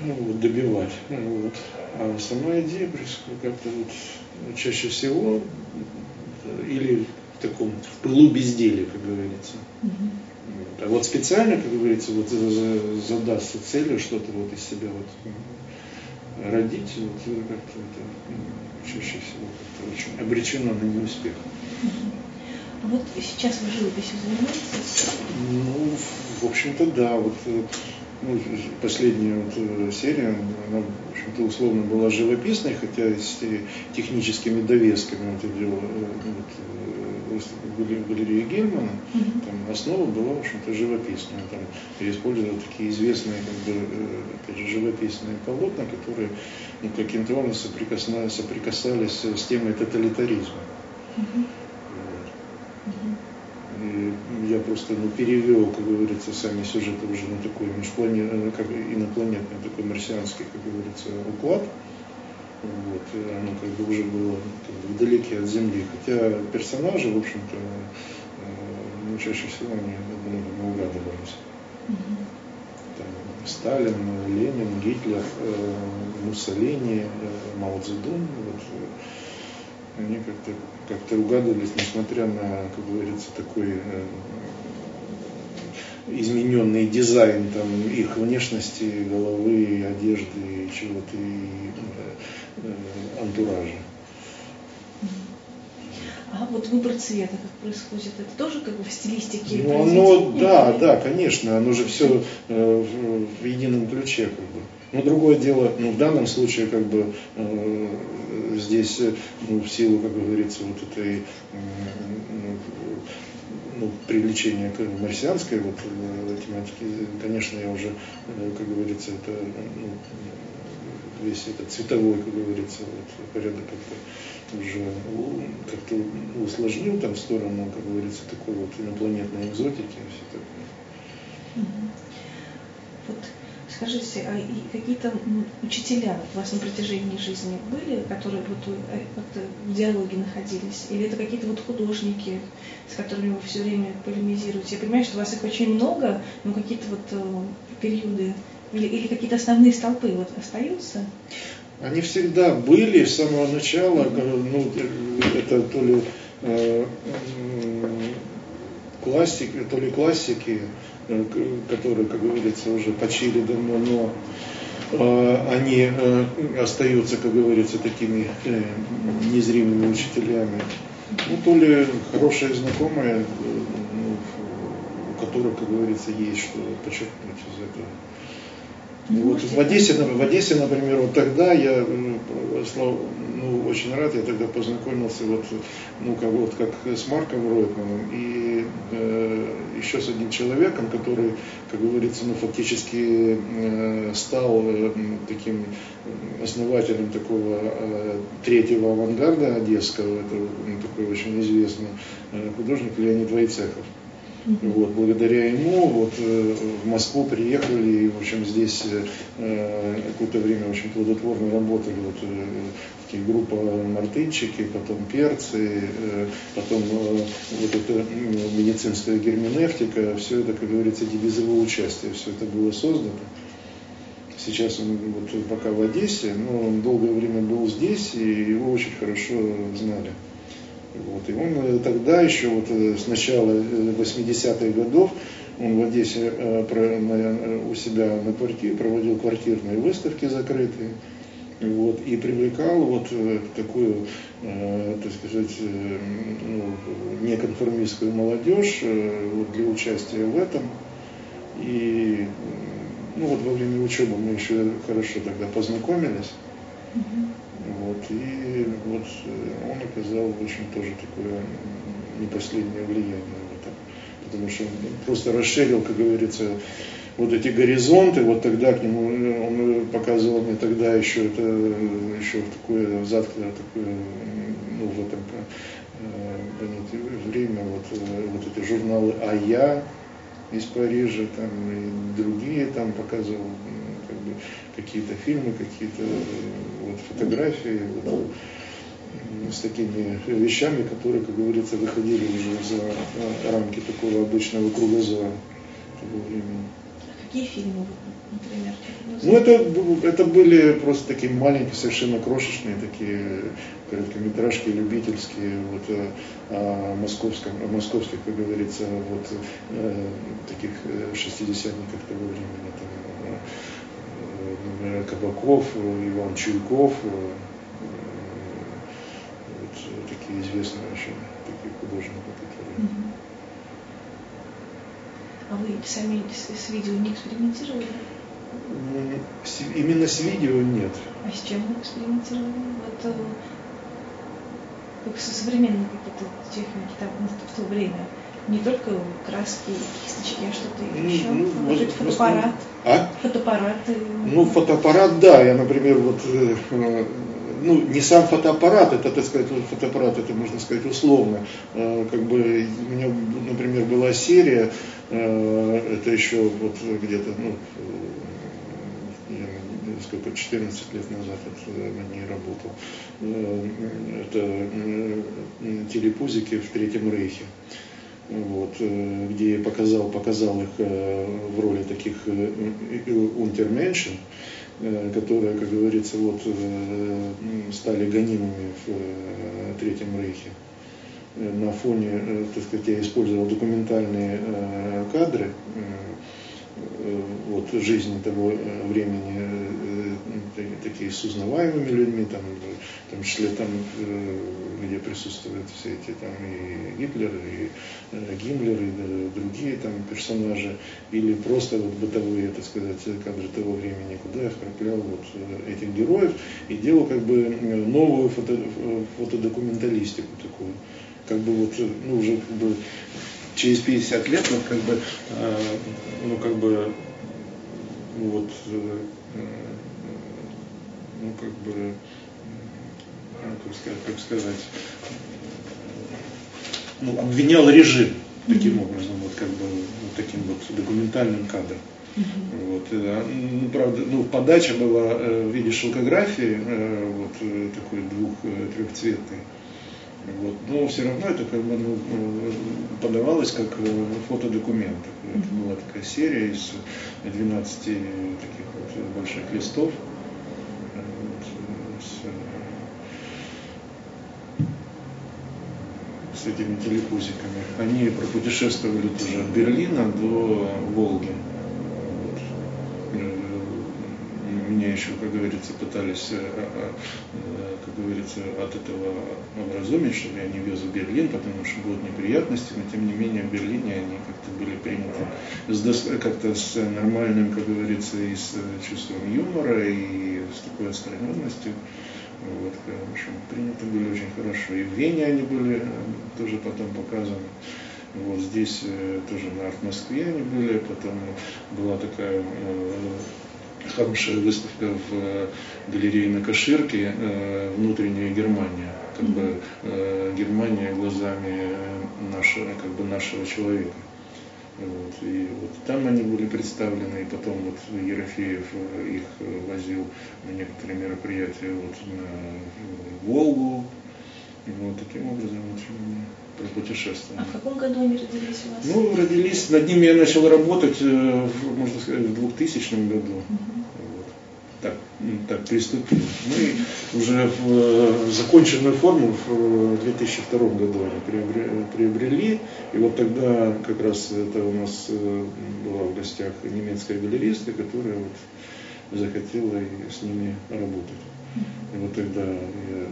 ну, вот, добивать. Вот. А сама идея происходит как-то вот чаще всего или в таком в пылу безделия, как говорится. Угу. А вот специально, как говорится, вот задастся целью что-то вот из себя вот родить, вот как-то это чаще всего как-то очень обречено на неуспех. А вот сейчас вы живописью занимаетесь? Ну, в общем-то, да. Вот э, ну, последняя вот э, серия, она, в общем-то, условно была живописной, хотя с техническими довесками вот, э, вот, в галерее Гельмана, mm-hmm. там основа была, в общем-то, живописная. Там я использовал такие известные, как бы, опять же, живописные полотна, которые ну, каким-то образом соприкасались, соприкасались с темой тоталитаризма. Mm-hmm я просто ну, перевел, как говорится, сами сюжеты уже на такой межплане, э, как инопланетный такой марсианский, как говорится, уклад. Вот, и оно как бы уже было как бы, вдалеке от Земли. Хотя персонажи, в общем-то, э, ну, чаще всего они многому угадывались. Mm-hmm. Там, Сталин, Ленин, Гитлер, э, Муссолини, э, Мао Цзэдун. Вот, они как-то как угадывались, несмотря на, как говорится, такой э, измененный дизайн там, их внешности, головы, одежды, чего-то и э, э, антуража. А вот выбор цвета как происходит, это тоже как бы в стилистике? Ну, оно, да, да, конечно, оно же все э, в, в едином ключе как бы. Но другое дело, ну, в данном случае, как бы, э, здесь, ну, в силу, как говорится, вот этой, э, ну, привлечения к марсианской вот, э, тематике, конечно, я уже, э, как говорится, это, ну, весь этот цветовой, как говорится, вот, порядок как-то уже как-то усложнил там в сторону, как говорится, такой вот инопланетной экзотики и все такое. Вот Скажите, а какие-то учителя у вас на протяжении жизни были, которые вот э, как-то в диалоге находились? Или это какие-то вот художники, с которыми вы все время полемизируете? Я понимаю, что у вас их очень много, но какие-то вот э, периоды или, или какие-то основные столпы вот остаются? Они всегда были с самого начала, ну, это то ли э, классики, то ли классики, Э, которые, как говорится, уже почили давно, но э, они э, остаются, как говорится, такими незримыми учителями. Ну, то ли хорошие знакомые, ну, у которых, как говорится, есть что подчеркнуть из этого. Ну, вот в Одессе, в Одессе, например, вот тогда я ну, очень рад, я тогда познакомился вот, ну, как, вот, как с Марком Ройтманом и э, еще с одним человеком, который, как говорится, ну, фактически э, стал э, таким основателем такого э, третьего авангарда одесского, это ну, такой очень известный э, художник Леонид Войцехов. Вот, благодаря ему вот, э, в Москву приехали и, в общем, здесь э, какое-то время очень плодотворно работали. Вот, э, такие группа мартынчики, потом перцы, э, потом э, вот эта медицинская герменевтика, все это, как говорится, без его участия, все это было создано. Сейчас он вот пока в Одессе, но он долгое время был здесь, и его очень хорошо знали. Вот. И он тогда еще, вот с начала 80-х годов, он в Одессе у себя на квартире проводил квартирные выставки закрытые. Вот, и привлекал вот такую, э, так сказать, э, ну, неконформистскую молодежь э, вот, для участия в этом. И ну вот во время учебы мы еще хорошо тогда познакомились. Вот, и вот э, он оказал очень тоже такое не последнее влияние в этом. Потому что он просто расширил, как говорится, вот эти горизонты, вот тогда к нему, он показывал мне тогда еще это, еще такое заткнутое, такое, ну, в этом э, время, вот, э, вот эти журналы «А я», из Парижа, там и другие там показывал как бы, какие-то фильмы, какие-то вот, фотографии вот, с такими вещами, которые, как говорится, выходили уже за рамки такого обычного кругозора того времени. А какие фильмы, например? Ну, это, это были просто такие маленькие, совершенно крошечные такие короткометражки любительские, вот, о, о, московском, московских, как говорится, вот, э, таких э, шестидесятниках того времени, там, э, Кабаков, Иван Чуйков, э, вот, такие известные очень такие художники, которые... А вы сами с, с видео не экспериментировали? Именно с видео нет. А с чем вы экспериментировали? Вот э, как со современной какие-то техники там в то время. Не только краски, кисточки, а что-то ну, еще. Ну, Может, фотоаппарат. А? Фотоаппараты. Ну, фотоаппарат, да. Я, например, вот э, ну, не сам фотоаппарат, это, так сказать, фотоаппарат, это можно сказать условно. Э, как бы у меня, например, была серия, э, это еще вот где-то, ну, сколько, 14 лет назад на ней работал. Э, это э, телепузики в Третьем Рейхе. Вот, э, где я показал, показал их в роли таких унтерменшин, которые, как говорится, вот, стали гонимыми в Третьем Рейхе. На фоне, так сказать, я использовал документальные кадры вот, жизни того времени такие с узнаваемыми людьми, там, в том числе там, э, где присутствуют все эти там и Гитлер, и э, Гиммлер, и другие там персонажи, или просто вот бытовые, так сказать, кадры того времени, куда я вкраплял вот э, этих героев и делал как бы новую фото, фотодокументалистику такую. Как бы вот, ну, уже как бы через 50 лет, вот как бы, ну, как бы, вот, ну, как бы, как сказать, как сказать ну, обвинял режим таким образом, вот как бы вот таким вот документальным кадром. Uh-huh. Вот, ну, правда, ну, подача была э, в виде шелкографии, э, вот э, такой двух-трехцветной. Вот, но все равно это как бы ну, подавалось как фотодокумент. Uh-huh. Это была такая серия из 12 таких вот больших листов с этими телепузиками. Они пропутешествовали тоже от Берлина до Волги. Вот. Э, меня еще, как говорится, пытались, э, э, как говорится, от этого образумить, чтобы я не вез в Берлин, потому что будут неприятности, но тем не менее в Берлине они как-то были приняты как-то с нормальным, как говорится, и с чувством юмора, и с такой отстраненностью. Вот, в общем, приняты были очень хорошо. И в Вене они были э, тоже потом показаны. Вот здесь э, тоже на арт-Москве они были, потом была такая э, хорошая выставка в галерее на Каширке «Внутренняя Германия». Как бы Германия глазами нашего, как бы нашего человека. Вот, и вот там они были представлены, и потом вот Ерофеев э, их э, возил на некоторые мероприятия вот на Волгу. И вот таким образом вот про путешествие. А в каком году они родились у вас? Ну, родились, над ними я начал работать, э, можно сказать, в 2000 году. Угу. Вот. Так, так приступили. Мы уже в э, законченную форму в 2002 году приобрели, и вот тогда как раз это у нас была в гостях немецкая галеристка, которая вот захотела с ними работать. И вот тогда я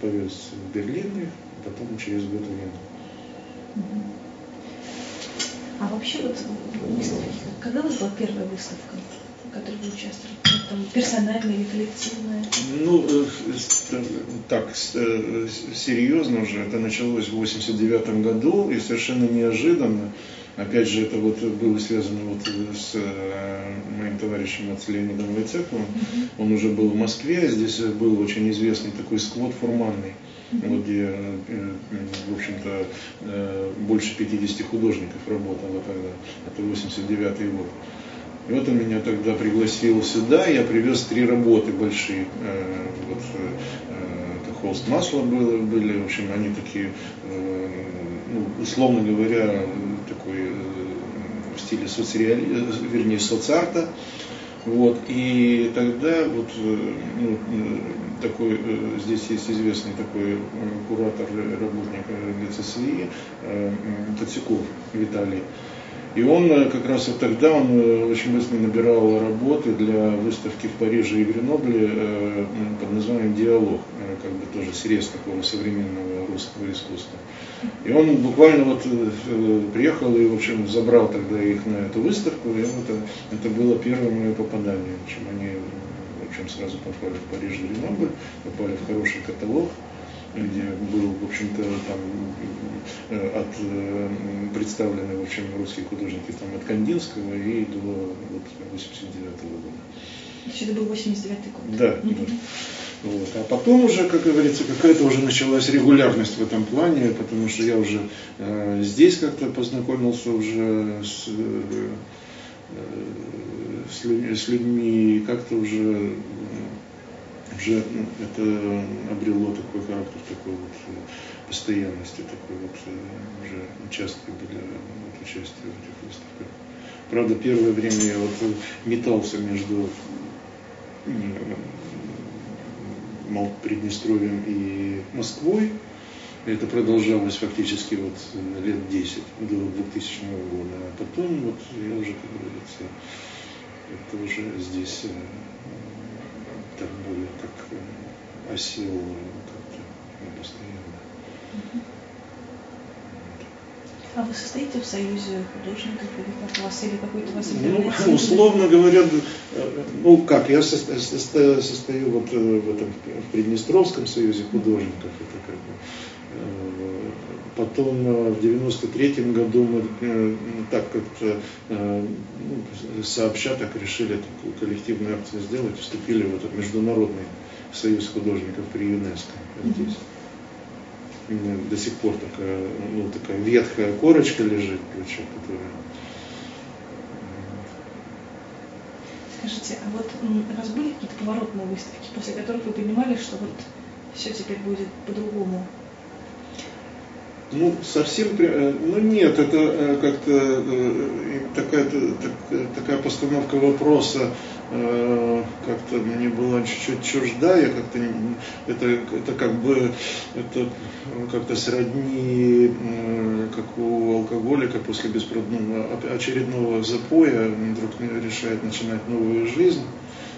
повез в Берлин их, потом через год Вену. А вообще вот выставки, когда у вас была первая выставка, в которой вы участвовали? Ну, там, персональная или коллективная? Ну, э, так, э, серьезно уже, это началось в 89 году и совершенно неожиданно. Опять же, это вот было связано вот с э, моим товарищем от Леонидом Войцековым. Mm-hmm. Он уже был в Москве, здесь был очень известный такой сквот формальный вот где, э, в общем-то, э, больше 50 художников работало тогда. Это 89 год. И вот он меня тогда пригласил сюда, я привез три работы большие. Э, вот, это холст масла было, были, в общем, они такие, ну, условно говоря, такой в стиле соцреали... вернее, соцарта. Вот, и тогда вот ну, такой, э, здесь есть известный такой э, куратор, работник ГЦСИ э, Тациков Виталий. И он как раз вот тогда он очень быстро набирал работы для выставки в Париже и Гренобле под названием «Диалог», как бы тоже срез такого современного русского искусства. И он буквально вот приехал и, в общем, забрал тогда их на эту выставку, и это, это было первое мое попадание. В общем, они причем сразу попали в Париж и Гренобль, попали в хороший каталог, где был, в общем-то, там э, от э, представлены, в общем, русские художники там от Кандинского и до вот, 89 -го года. Значит, это был 89 год. Да, да. Вот. А потом уже, как говорится, какая-то уже началась регулярность в этом плане, потому что я уже э, здесь как-то познакомился уже с э, с людьми, с людьми как-то уже, уже ну, это обрело такой характер, такой вот э, постоянности, такой вот э, уже участки были вот, участия в этих выставках. Правда, первое время я вот метался между Приднестровьем и Москвой, это продолжалось фактически вот лет 10, до 2000 года. А потом вот я уже, как говорится, это уже здесь э, так более как э, осел. А вы состоите в союзе художников или как у вас, или какой-то вас Ну, условно говоря, э, ну как, я состою, состою вот в этом в Приднестровском союзе художников, это как бы Потом э, в 93 году мы э, так как-то э, ну, сообща так решили такую коллективную акцию сделать, вступили в этот международный союз художников при ЮНЕСКО здесь. До сих пор такая, ну, такая ветхая корочка лежит, ключа, которая Скажите, а вот у вас были какие-то поворотные выставки, после которых вы понимали, что вот все теперь будет по-другому? Ну, совсем, э, ну нет, это э, как-то э, такая, такая постановка вопроса как-то мне была чуть-чуть чужда, я как-то, это, это как бы, это как-то сродни, как у алкоголика после беспробного очередного запоя, вдруг решает начинать новую жизнь,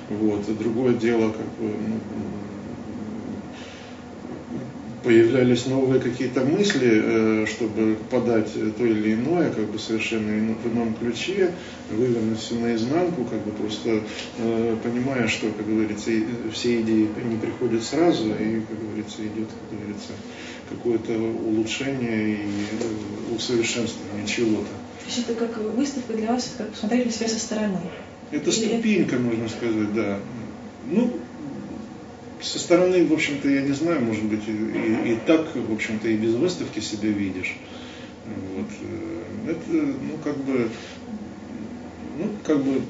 вот, и другое дело, как бы, ну, появлялись новые какие-то мысли, э, чтобы подать то или иное, как бы совершенно в ином ключе, вывернуть все наизнанку, как бы просто э, понимая, что, как говорится, все идеи не приходят сразу, и, как говорится, идет, как говорится, какое-то улучшение и э, усовершенствование чего-то. То есть это как выставка для вас, как посмотреть на себя со стороны? Это ступенька, можно сказать, да. Ну, со стороны, в общем-то, я не знаю, может быть, и, и, так, в общем-то, и без выставки себя видишь. Вот. Э, это, ну, как бы, ну, как бы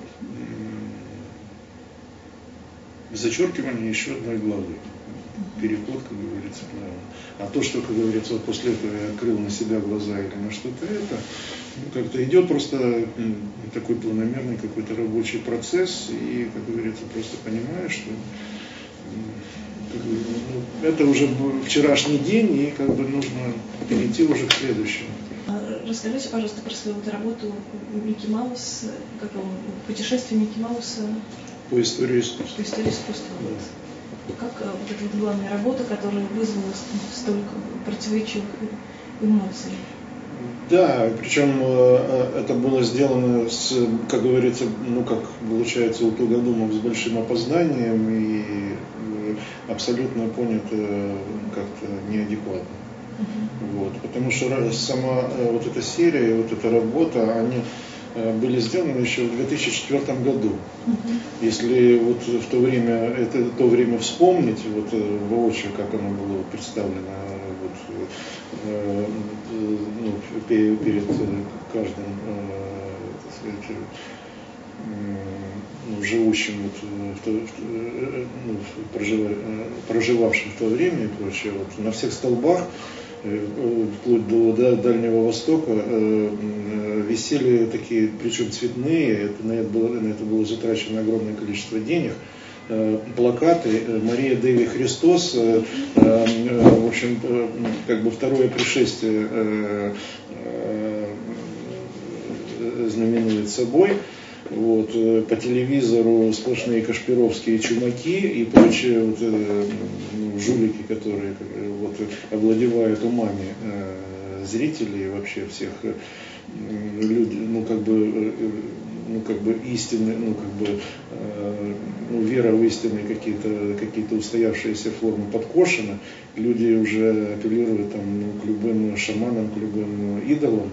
зачеркивание еще одной главы. переход, как говорится, на... А то, что, как говорится, вот после этого я открыл на себя глаза или на что-то это, ну, как-то идет просто такой планомерный какой-то рабочий процесс, и, как говорится, просто понимаешь, что как бы, ну, это уже вчерашний день, и как бы нужно перейти уже к следующему. А, расскажите, пожалуйста, про свою вот работу Микки Маус, как он, путешествие Микки Мауса по истории искусства. По истории искусства. Да. Как э, вот эта вот главная работа, которая вызвала столько противоречивых эмоций? Да, причем э, э, это было сделано с, как говорится, ну как получается у тугодумов с большим опозданием и абсолютно понято как-то неадекватно. Uh-huh. Вот, потому что сама вот эта серия, вот эта работа, они Э, были сделаны еще в 2004 году. Угу. Если вот в то время, это то время вспомнить, вот э, воочию, как оно было представлено вот, э, ну, перед каждым так сказать, ну, живущим, вот, в то, ну, прожив, проживавшим в то время и прочее, вот, на всех столбах вплоть до да, Дальнего Востока, э, висели такие, причем цветные, это, на, это было, на это было затрачено огромное количество денег, э, плакаты Мария Деви Христос, в общем, как бы второе пришествие знаменует собой вот, э, по телевизору сплошные кашпировские чумаки и прочие вот, э, жулики, которые вот, овладевают умами э, зрителей и вообще всех э, люди, ну как бы э, ну как бы истины, ну как бы э, ну, вера в истинные какие-то какие-то устоявшиеся формы подкошена, люди уже апеллируют там ну, к любым шаманам, к любым идолам.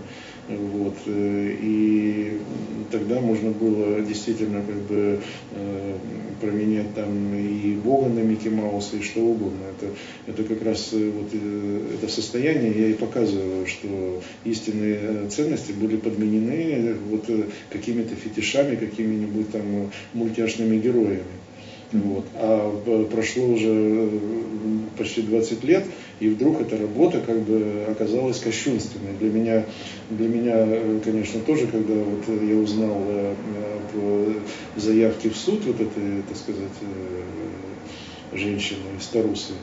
Вот, э, и тогда можно было действительно как бы э, променять там и Бога на Микки Мауса, и что угодно. Это, это как раз э, вот это состояние я и показываю, что истинные ценности были подменены вот какими-то фетишами, какими-нибудь там мультяшными героями. Вот. А прошло уже почти 20 лет, и вдруг эта работа как бы оказалась кощунственной. Для меня, для меня конечно, тоже, когда вот я узнал э, по заявке в суд вот этой, так сказать, э, женщины, старусы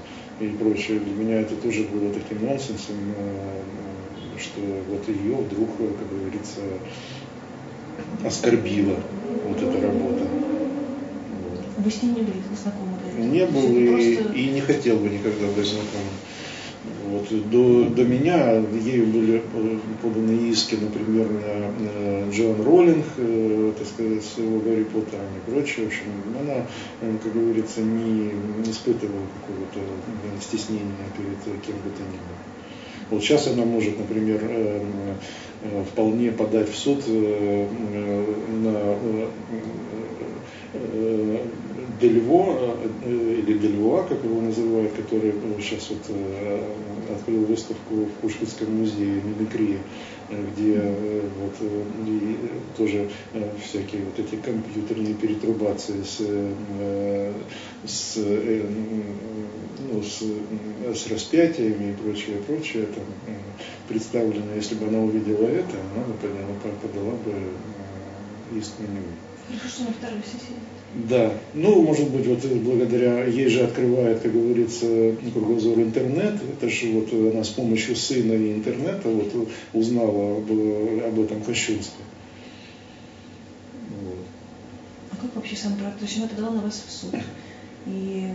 и прочее, для меня это тоже было таким нонсенсом, э, что вот ее вдруг, как говорится, оскорбила вот эта работа. Вы с ним не были знакомы? Не был и, просто... и не хотел бы никогда быть знакомым. Вот. До, до меня ею были поданы иски, например, на Джоан Роллинг, э, так сказать, с его Гарри Поттером и прочее. В общем, она, э, как говорится, не, не испытывала какого-то э, стеснения перед кем бы то ни было. Вот сейчас она может, например, вполне подать в суд на Дельво, э, или Дельвуа, как его называют, который сейчас вот э, открыл выставку в Пушкинском музее мимикрии, где э, вот и тоже всякие вот эти компьютерные перетрубации с, с, ну, с, с распятиями и прочее, прочее там представлено. Если бы она увидела это, она бы подала, бы иск. Ну, что на второй сессии? Да, ну, может быть, вот благодаря, ей же открывает, как говорится, кругозор интернет, это же вот она с помощью сына и интернета вот узнала об, об этом кощунстве. Вот. А как вообще сам брат, то есть она подала на вас в суд? И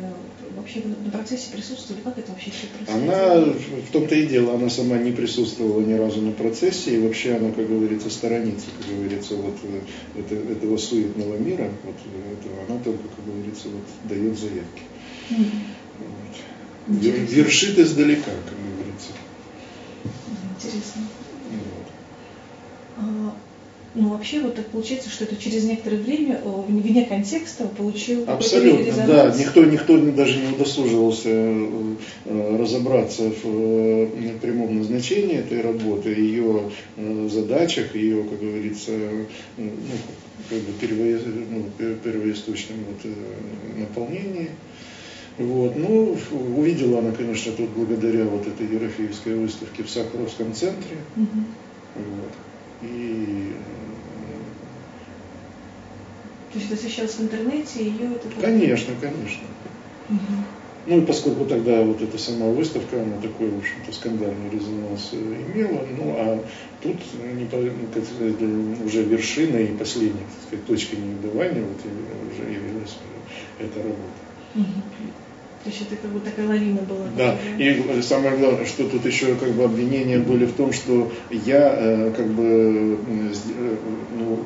вообще на процессе присутствовали, как это вообще все происходило? Она, в том-то и дело, она сама не присутствовала ни разу на процессе, и вообще она, как говорится, сторонится, как говорится, вот э, это, этого суетного мира, вот этого, она только, как говорится, вот дает заявки. Mm-hmm. Вот. Вершит издалека, как говорится. Интересно. Вот. Ну, вообще, вот так получается, что это через некоторое время, вне контекста, получил Абсолютно, да. Никто, никто даже не удосуживался э, разобраться в э, прямом назначении этой работы, ее э, задачах, ее, как говорится, ну, как бы первое, ну, первоисточном вот, наполнении. Вот. Ну, увидела она, конечно, тут благодаря вот этой Ерофеевской выставке в Сахаровском центре. Угу. Вот. И то есть освещалось в интернете, ее это... Конечно, конечно. Угу. Ну и поскольку тогда вот эта сама выставка, она такой, в общем-то, скандальный резонанс имела, ну а тут не, как сказать, уже вершиной и последней, так сказать, точкой негодования вот уже явилась эта работа. Угу. То есть это как бы такая лавина была. Да, и самое главное, что тут еще как бы обвинения были в том, что я э, как бы э, ну,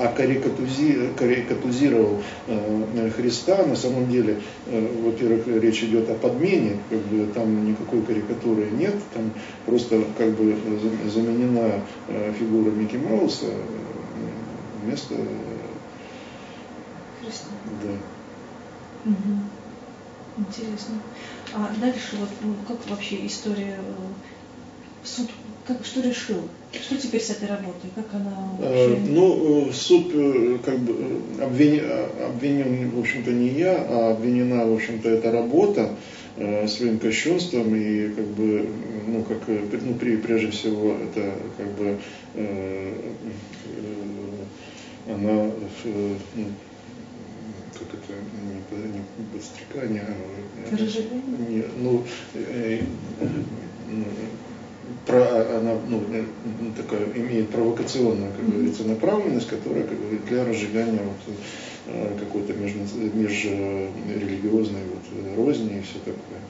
а карикатузировал э, Христа, на самом деле, э, во-первых, речь идет о подмене, как бы там никакой карикатуры нет, там просто как бы заменена э, фигура Микки Мауса вместо Христа. Да. Угу. Интересно. А дальше вот ну, как вообще история суд как, что решил? Что теперь с этой работой? Как она э, вообще... Ну, э, суд э, как бы обвинен, обвинен, в общем-то, не я, а обвинена, в общем-то, эта работа своим кощунством и как бы, ну, как, ну, при, прежде всего, это как бы э, она ну, как это, не, не подстрекание, а, не, ну, э, э, про, она ну, э, такая, имеет провокационную, как говорится, направленность, которая как говорится, для разжигания вот, э, какой-то межрелигиозной вот, розни и все такое.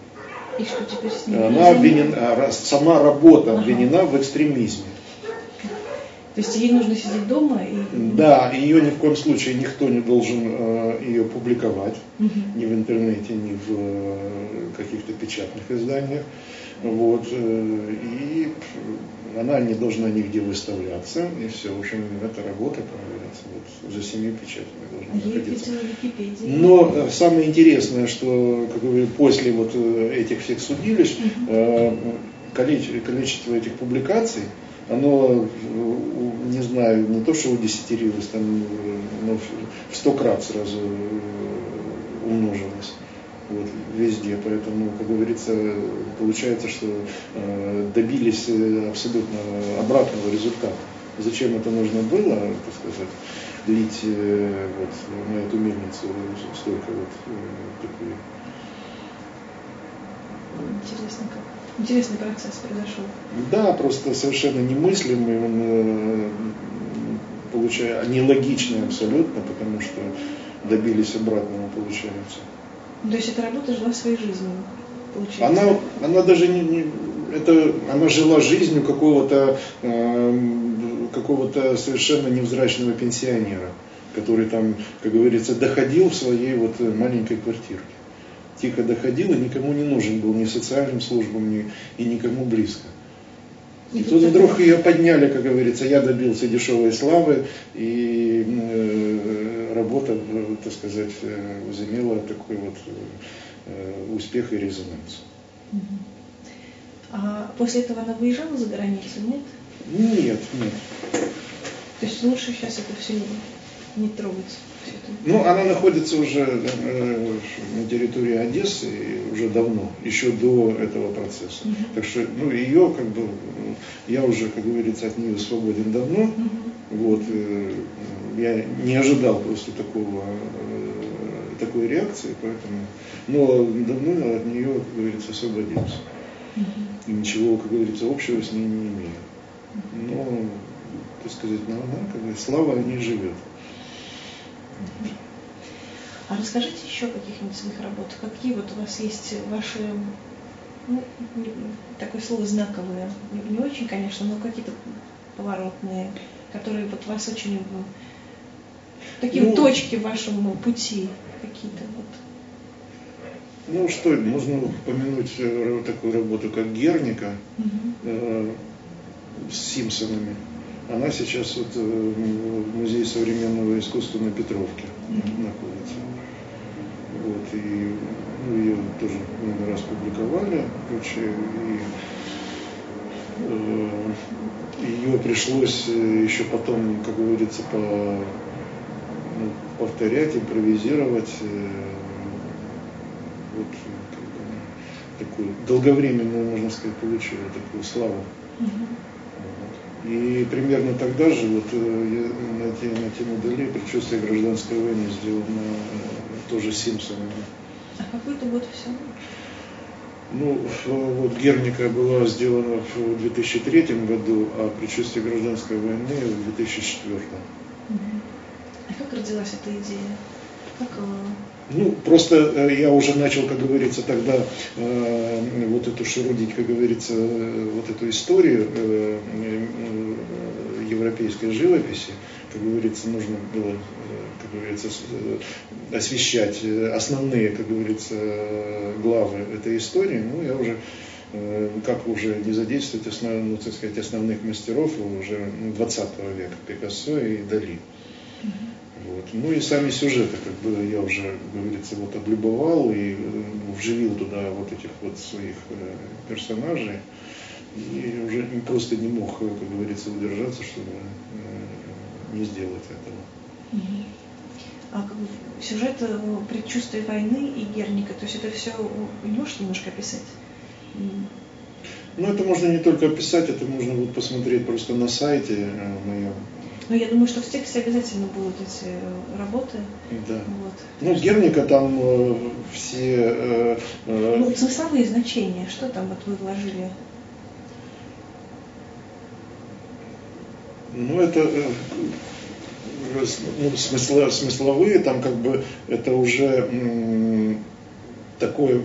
И что теперь с ней? Она обвинена, сама работа обвинена ага. в экстремизме. То есть ей нужно сидеть дома и... Да, ее ни в коем случае никто не должен э, ее публиковать, угу. ни в интернете, ни в э, каких-то печатных изданиях. Вот, э, и она не должна нигде выставляться, и все. В общем, эта работа проводится вот, за семью печатями должна а находиться. Но э, самое интересное, что как говорю, после вот э, этих всех судилищ угу. количество этих публикаций, оно, не знаю, не то, что удесятерилось, там, но в сто крат сразу умножилось вот, везде. Поэтому, как говорится, получается, что э, добились э, абсолютно обратного результата. Зачем это нужно было, так сказать, лить э, вот, на эту мельницу столько вот э, такой... Интересно, как интересный процесс произошел. Да, просто совершенно немыслимый, он э, получая, нелогичный абсолютно, потому что добились обратного, получается. То есть эта работа жила своей жизнью, получается? Она, она даже не, не это, она жила жизнью какого-то э, какого-то совершенно невзрачного пенсионера, который там, как говорится, доходил в своей вот маленькой квартирке. Тихо доходил и никому не нужен был, ни социальным службам, ни, и никому близко. И тут вдруг ее подняли, как говорится, я добился дешевой славы, и э, работа, так сказать, э, возымела такой вот э, успех и резонанс. А после этого она выезжала за границу, нет? Нет, нет. То есть лучше сейчас это все не трогать? Ну, она находится уже э, на территории Одессы уже давно, еще до этого процесса. Угу. Так что, ну, ее, как бы, я уже, как говорится, от нее свободен давно. Угу. Вот, э, я не ожидал просто такого, э, такой реакции, поэтому, но давно от нее, как говорится, освободился. Угу. И ничего, как говорится, общего с ней не имею. Но, так сказать, она, как бы, слава о ней живет. А расскажите еще о каких-нибудь своих работах. Какие вот у вас есть ваши, ну, такое слово знаковое, не, не очень, конечно, но какие-то поворотные, которые вот вас очень, такие ну, точки в вашем пути какие-то вот. Ну что, можно упомянуть э, такую работу, как Герника угу. э, с Симпсонами. Она сейчас вот э, в Музее современного искусства на Петровке находится. Вот, и ну, ее тоже много раз публиковали, короче, и э, ее пришлось э, еще потом, как говорится, по, ну, повторять, импровизировать, э, вот такую долговременную, можно сказать, получила такую славу. И примерно тогда же вот я на, те, на тему Дали предчувствие гражданской войны сделал на тоже Симпсонами. А какой это год все? Ну, вот Герника была сделана в 2003 году, а предчувствие гражданской войны в 2004. А как родилась эта идея? Как ну, просто э, я уже начал, как говорится, тогда э, вот эту шерудить, как говорится, э, вот эту историю э, э, европейской живописи, как говорится, нужно было, э, как говорится, освещать основные, как говорится, главы этой истории. Ну, я уже как уже не задействовать основ, ну, так сказать, основных мастеров уже 20 века, Пикассо и Дали. Вот. Ну и сами сюжеты, как бы я уже, как говорится, вот облюбовал и вживил туда вот этих вот своих персонажей. И уже просто не мог, как говорится, удержаться, чтобы не сделать этого. А как бы сюжет предчувствия войны и Герника, то есть это все не можешь немножко описать? Ну, это можно не только описать, это можно вот посмотреть просто на сайте э, моем. Ну, я думаю, что в тексте обязательно будут эти э, работы. Да. Вот. Ну, Герника там э, все... Э, э, ну, смысловые значения, что там вот вы вложили? Ну, это э, ну, смысло, смысловые, там как бы это уже такое,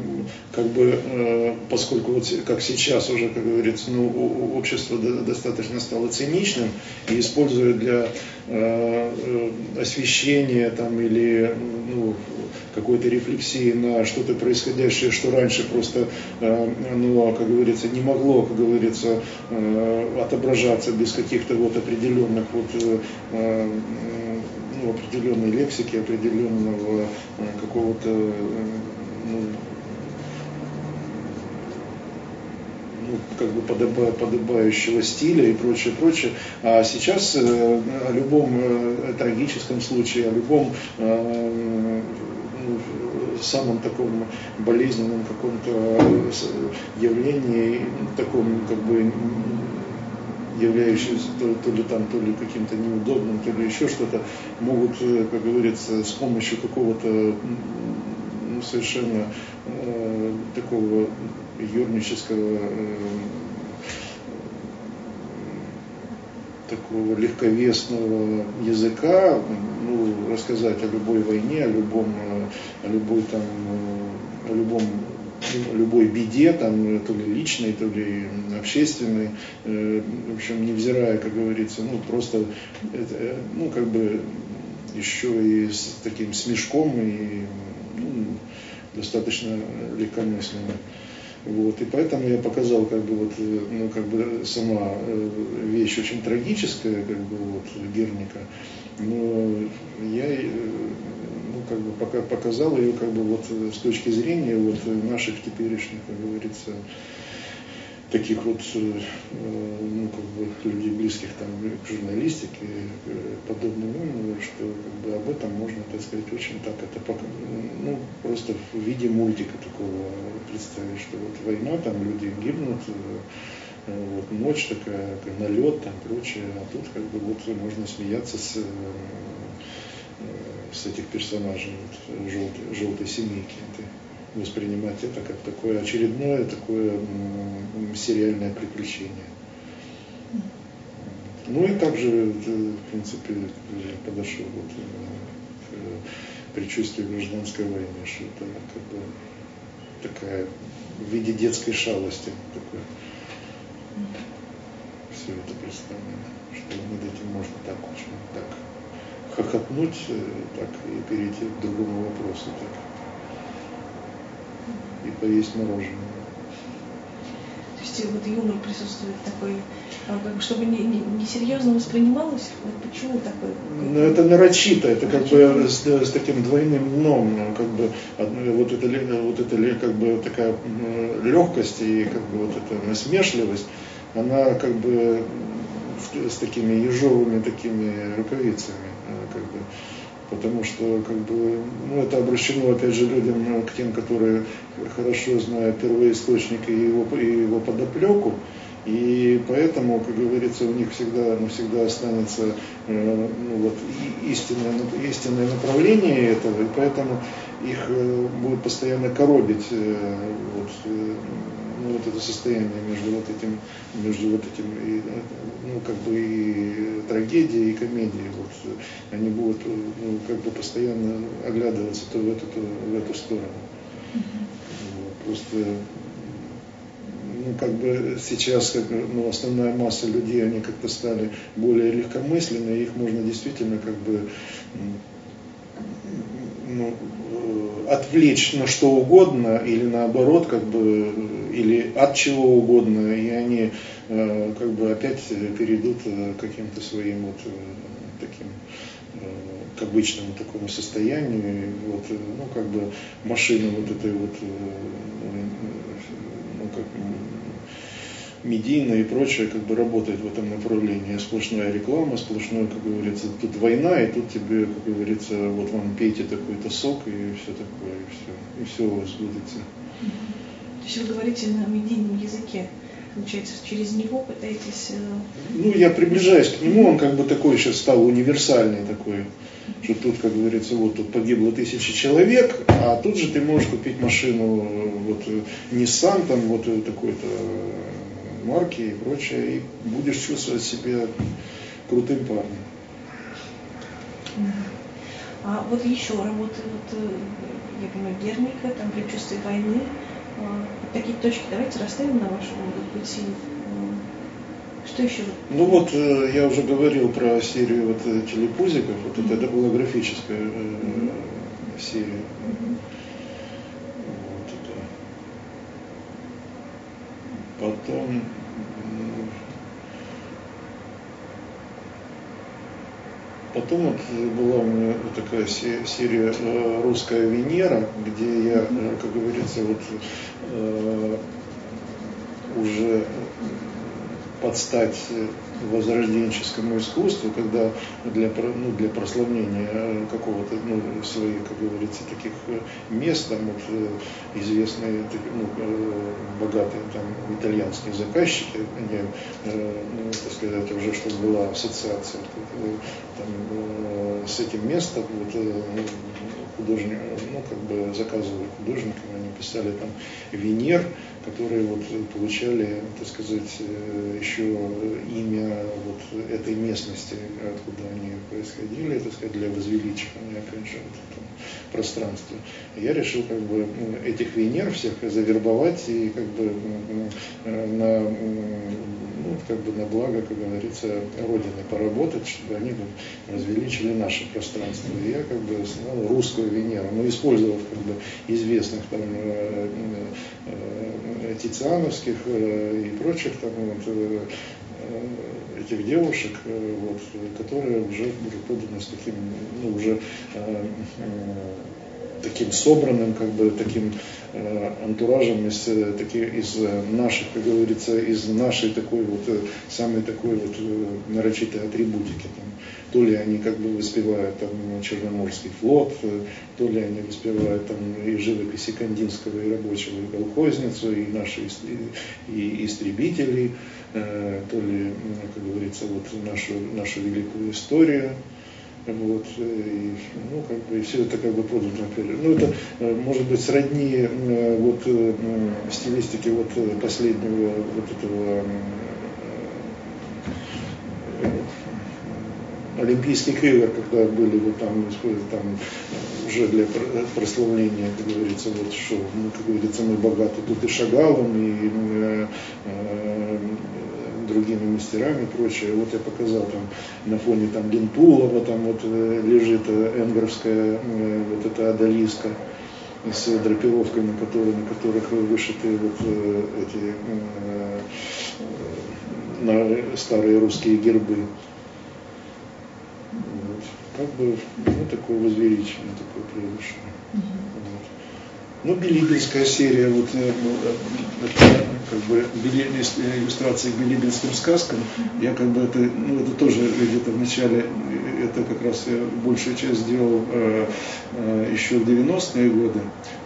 как бы, э, поскольку вот как сейчас уже, как говорится, ну, общество достаточно стало циничным и использует для э, освещения там или ну, какой-то рефлексии на что-то происходящее, что раньше просто, ну, как говорится, не могло, как говорится, отображаться без каких-то вот определенных вот ну, определенной лексики, определенного какого-то ну, ну, как бы подоба, подобающего стиля и прочее, прочее. А сейчас э, о любом э, трагическом случае, о любом э, ну, самом таком болезненном каком-то явлении, таком как бы являющиеся то, то ли там, то ли каким-то неудобным, то ли еще что-то, могут, как говорится, с помощью какого-то ну, совершенно э, такого юрнического э, такого легковесного языка, ну, рассказать о любой войне, о любом, о любой там, о любом любой беде, там, то ли личной, то ли общественной, э, в общем, невзирая, как говорится, ну, просто, это, ну, как бы еще и с таким смешком и ну, достаточно легкомысленно. Вот, и поэтому я показал, как бы, вот, ну, как бы сама э, вещь очень трагическая, как бы, вот, Герника, но я, э, ну, как бы, пока показал ее, как бы, вот, с точки зрения, вот, наших теперешних, как говорится, таких вот э, ну, как бы, людей близких там, к журналистике, подобным ну, что как бы, об этом можно, так сказать, очень так это ну, просто в виде мультика такого представить, что вот война, там люди гибнут, э, вот ночь такая, налет, там прочее, а тут как бы вот можно смеяться с, э, с этих персонажей вот, желтой, желтой семейки этой воспринимать это как такое очередное такое сериальное приключение. Ну и также, э, в принципе, подошел вот э, к предчувствию гражданской войны, что это как бы такая в виде детской шалости такое. Все это представлено, что над этим можно так очень так хохотнуть, э, так и перейти к другому вопросу. Так и поесть мороженое. То есть вот юмор присутствует такой, а, как бы, чтобы не, не, не серьезно воспринималось, вот почему такой? Ну это нарочито, это как бы с, с таким двойным дном, ну, как бы вот это, вот это как бы такая легкость и как бы вот эта насмешливость, она как бы с такими ежовыми такими рукавицами, как бы потому что как бы, ну, это обращено опять же людям к тем, которые хорошо знают первоисточник и его, и его подоплеку, и поэтому, как говорится, у них всегда навсегда останется э, ну, вот, истинное, истинное направление этого, и поэтому их э, будет постоянно коробить э, вот, ну, вот это состояние между вот этим, между вот этим, и, ну, как бы и трагедией, и комедией. Вот, они будут ну, как бы постоянно оглядываться то в эту, то в эту сторону. Вот, просто ну, как бы сейчас как, ну, основная масса людей, они как-то стали более легкомысленны, их можно действительно как бы ну, э, отвлечь на что угодно или наоборот как бы или от чего угодно и они э, как бы опять перейдут э, к каким-то своим вот таким к обычному такому состоянию. Вот ну как бы машина вот этой вот медийная и прочее как бы работает в этом направлении. Сплошная реклама, сплошная, как говорится, тут война, и тут тебе, как говорится, вот вам пейте такой-то сок и все такое, и все, и все у вас сбудется. То есть вы говорите на медийном языке, получается, через него пытаетесь... Э, ну, я приближаюсь к нему, он как бы такой сейчас стал универсальный такой, что тут, как говорится, вот тут погибло тысячи человек, а тут же ты можешь купить машину, э, вот э, Nissan, там вот такой-то марки и прочее, и будешь чувствовать себя крутым парнем. А вот еще работы, вот, э, я понимаю, Герника, там предчувствие войны. А, такие точки давайте расставим на вашем пути. А, что еще? Ну вот э, я уже говорил про серию вот э, телепузиков, вот mm-hmm. это, это была графическая mm-hmm. серия. Mm-hmm. Потом Потом вот была у меня такая серия э, «Русская Венера», где я, э, как говорится, вот э, уже под стать возрожденческому искусству, когда для, ну, для прославления какого-то ну, своих, как говорится, таких мест, там вот известные, ну, богатые там итальянские заказчики, они, ну, так сказать, уже чтобы была ассоциация там, с этим местом, вот, художник, ну, как бы заказывали художникам, они писали там Венер, которые вот получали, так сказать, э, еще имя вот этой местности, откуда они происходили, так сказать, для возвеличивания, опять этого пространства. Я решил как бы этих Венер всех завербовать и как бы на, ну, как бы на благо, как говорится, Родины поработать, чтобы они вот возвеличили наше пространство. И я как бы снял русскую Венеру, но использовав как бы известных там э, э, тициановских э, и прочих там вот, э, э, этих девушек, вот, которые уже были поданы с таким, ну, уже таким собранным, как бы таким э, антуражем из, таких, из наших, как говорится, из нашей такой вот самой такой вот нарочитой атрибутики. Там, то ли они как бы воспевают там Черноморский флот, то ли они воспевают там и живописи Кандинского, и рабочего, и колхозницу, и наши и, и истребители, э, то ли, как говорится, вот нашу, нашу великую историю. Вот, и, ну, как бы, и все это как бы подано. Ну, это, э, может быть, сродни э, вот, стилистики вот последнего вот этого Олимпийских игр, когда были вот там, там уже для прославления, как говорится, вот что, ну, как говорится, мы богаты тут и Шагалом, и э, э, другими мастерами и прочее. Вот я показал там на фоне там Лентулова, там вот э, лежит э, энгровская э, вот эта одолиска с драпировкой, на, которой, на которых вышиты вот эти э, на старые русские гербы как бы ну, такое возвеличение такое произошло. Вот. Ну, Билибинская серия, вот э, это, как бы иллюстрации к билибинским сказкам, я как бы это, ну, это тоже где-то в начале, это как раз я большую часть сделал э, э, еще в 90-е годы.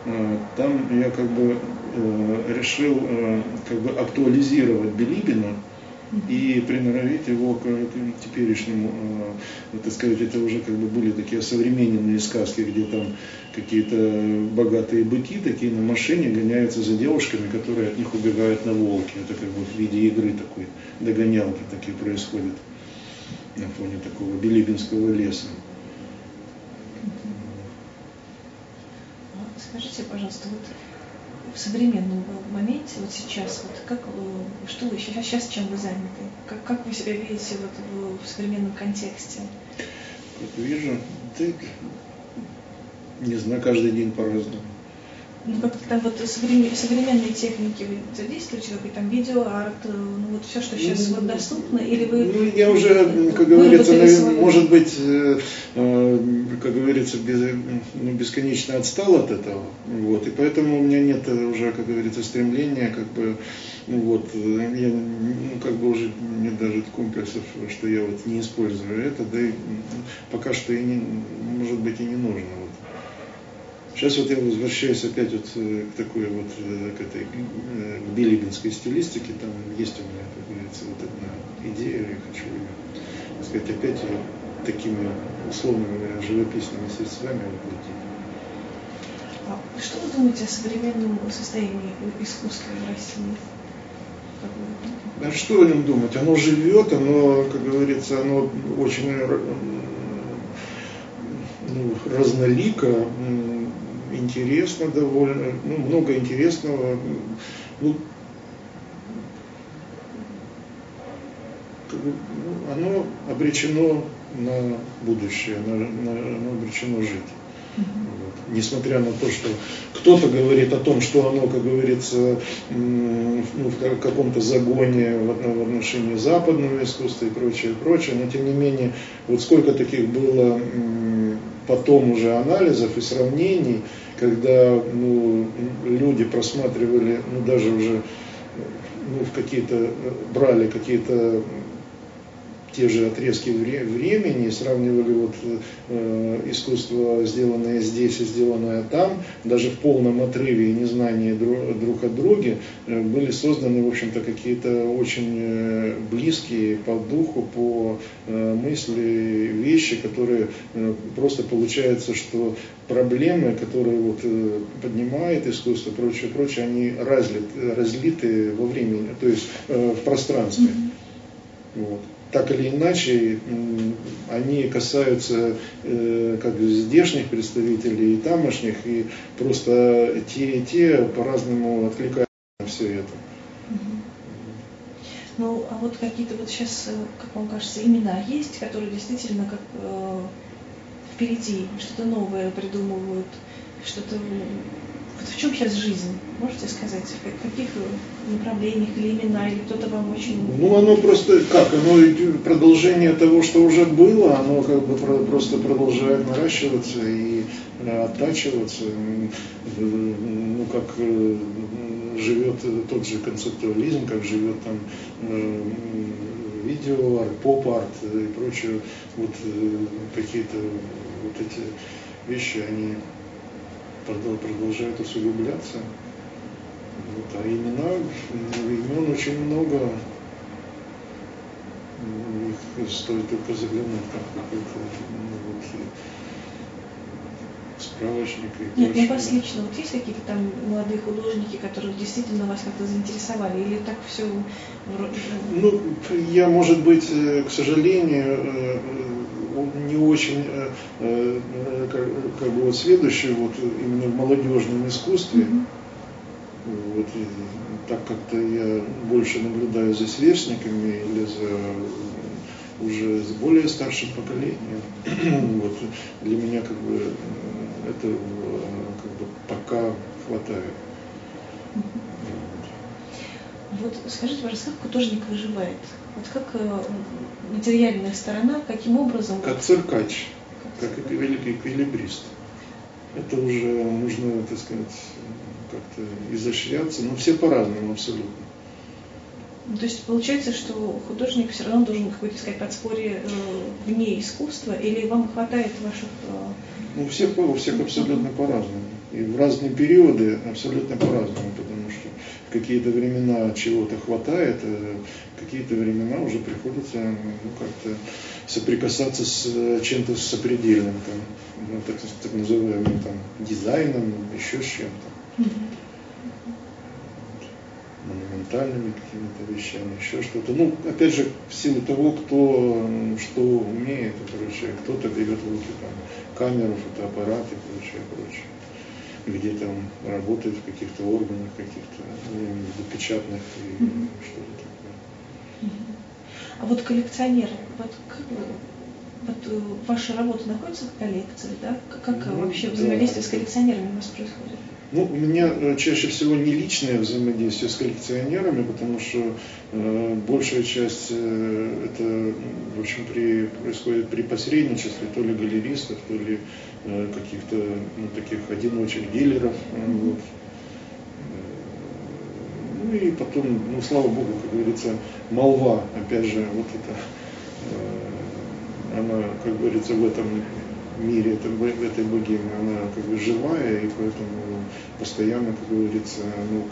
Э, там я как бы э, решил э, как бы актуализировать Билибина, и приноровить его к, к теперешнему, э, так сказать, это уже как бы были такие современные сказки, где там какие-то богатые быки такие на машине гоняются за девушками, которые от них убегают на волке. Это как бы в виде игры такой, догонялки такие происходят на фоне такого билибинского леса. Скажите, пожалуйста, вот в современном моменте, вот сейчас, вот как что вы сейчас, сейчас чем вы заняты? Как, как вы себя видите вот в, в современном контексте? Как вижу, ты, не знаю, каждый день по-разному. Ну, как там вот современные техники вы задействуете, как там видеоарт, э, ну вот все, что сейчас ну, вот доступно, или вы... Ну, я уже, как говорится, наверное, может быть, э, э, как говорится, без, ну, бесконечно отстал от этого, вот, и поэтому у меня нет уже, как говорится, стремления, как бы, ну вот, я, ну, как бы уже нет даже комплексов, что я вот не использую это, да и пока что и не, может быть и не нужно, вот. Сейчас вот я возвращаюсь опять вот э, к такой вот э, к этой э, к билибинской стилистике. Там есть у меня, как говорится, вот одна идея, я хочу ее, так сказать, опять ее такими условными живописными средствами воплотить. А что вы думаете о современном состоянии искусства в России? А что о нем думать? Оно живет, оно, как говорится, оно очень ну, разнолико, интересно довольно, ну, много интересного. Ну, оно обречено на будущее, на, на, оно обречено жить. Вот. Несмотря на то, что кто-то говорит о том, что оно, как говорится, ну, в каком-то загоне в отношении западного искусства и прочее, прочее, но тем не менее, вот сколько таких было потом уже анализов и сравнений, когда ну, люди просматривали, ну даже уже ну, в какие-то, брали какие-то те же отрезки времени, сравнивали вот, э, искусство, сделанное здесь и сделанное там, даже в полном отрыве и незнании друг, друг от друга, э, были созданы, в общем-то, какие-то очень э, близкие по духу, по э, мысли вещи, которые э, просто получается, что проблемы, которые вот, э, поднимает искусство, прочее, прочее, они разлит, разлиты во времени, то есть э, в пространстве. Mm-hmm. Вот так или иначе, они касаются э, как здешних представителей и тамошних, и просто те и те по-разному откликаются на все это. Ну, а вот какие-то вот сейчас, э, как вам кажется, имена есть, которые действительно как э, впереди, что-то новое придумывают, что-то вот в чем сейчас жизнь? Можете сказать, в каких направлениях или имена, или кто-то вам очень... Ну, оно просто, как, оно продолжение того, что уже было, оно как бы просто продолжает наращиваться и э, оттачиваться. Ну, как э, живет тот же концептуализм, как живет там э, видео, поп-арт и прочее, вот какие-то вот эти вещи, они продолжает усугубляться. Вот, а имена, имен очень много, их стоит только заглянуть там какой-то ну, вот, справочник. И Нет, ну вас лично, вот есть какие-то там молодые художники, которые действительно вас как-то заинтересовали, или так все Ну, я, может быть, э, к сожалению, э, не очень э, э, как, как бы вот следующий вот именно в молодежном искусстве. Mm-hmm. Вот, и, так как-то я больше наблюдаю за сверстниками или за уже с более старшим поколением. вот, для меня как бы это как бы пока хватает. Вот скажите, пожалуйста, как художник выживает? Вот как э, материальная сторона, каким образом... Как циркач, как великий эквилибрист. это уже нужно, так сказать, как-то изощряться, но все по-разному абсолютно. Ну, то есть получается, что художник все равно должен какое-то искать подспорье э, вне искусства, или вам хватает ваших... Э... Ну, всех, у всех абсолютно по-разному. И в разные периоды абсолютно по-разному, какие-то времена чего-то хватает, а какие-то времена уже приходится ну, как-то соприкасаться с э, чем-то сопредельным, там, ну, так, так называемым там, дизайном, еще с чем-то. монументальными какими-то вещами, еще что-то. Ну, опять же, в силу того, кто что умеет, короче, кто-то берет в руки там камеру, фотоаппарат и прочее, прочее где-то он работает в каких-то органах, каких-то ну, печатных и mm-hmm. что-то такое. А вот коллекционеры, вот вот э, ваша работа находится в коллекции, да? Как ну, вообще взаимодействие да. с коллекционерами у вас происходит? Ну, у меня э, чаще всего не личное взаимодействие с коллекционерами, потому что э, большая часть э, это, в общем, при, происходит при посредничестве то ли галеристов, то ли э, каких-то ну, таких одиночек дилеров. Вот. Э, ну и потом, ну, слава богу, как говорится, молва, опять же, вот это, э, она, как говорится, в этом мире этой, этой богини, она как бы живая, и поэтому постоянно, как говорится, ну,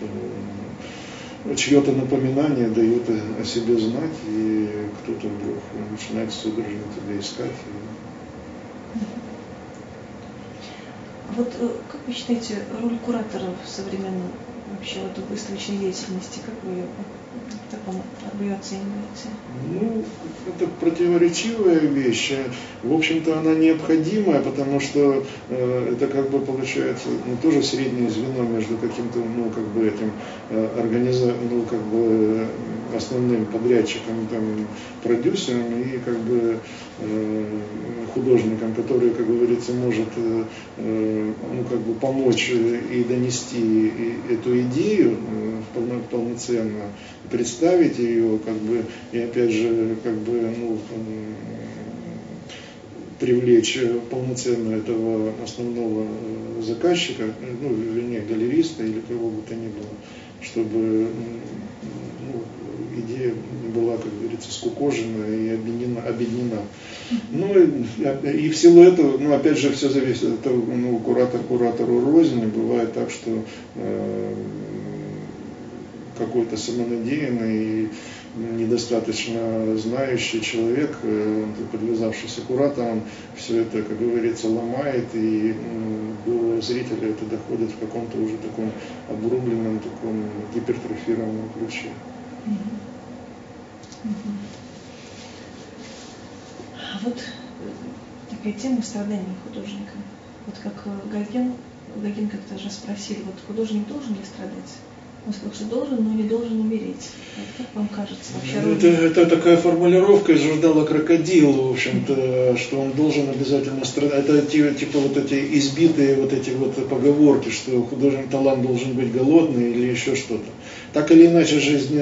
э, чье-то напоминание дает о себе знать, и кто-то вдруг начинает судорожно тебя искать. А вот э, как вы считаете, роль куратора в современном вообще вот выставочной деятельности, как вы ее вы ее оцениваете? Ну, это противоречивая вещь. В общем-то, она необходимая, потому что э, это как бы получается ну, тоже среднее звено между каким-то, ну, как бы этим э, организа... ну, как бы основным подрядчиком, там, продюсером и как бы э, художником, который, как говорится, может э, э ну, как бы помочь и донести эту идею э, полноценно, представить ее, как бы, и опять же, как бы, ну, привлечь полноценно этого основного э, заказчика, ну, вернее, галериста или кого бы то ни было, чтобы ну, идея была, как говорится, скукожена и объединена. объединена. Ну и, и в силу этого, ну опять же, все зависит от того, ну, куратор куратору рознь, бывает так, что э, какой-то самонадеянный и недостаточно знающий человек, э, подвязавшийся куратором, все это, как говорится, ломает, и до зрителя это доходит в каком-то уже таком обрубленном, таком гипертрофированном ключе. А вот такая тема страдания художника. Вот как Гоген, Гоген как-то же спросил, вот художник должен ли страдать? Он сказал, что должен, но не должен умереть. Вот как вам кажется вообще? Ну, это, это такая формулировка из журнала «Крокодил», в общем-то, что он должен обязательно страдать. Это типа, вот эти избитые вот эти вот поговорки, что художник талант должен быть голодный или еще что-то. Так или иначе, жизнь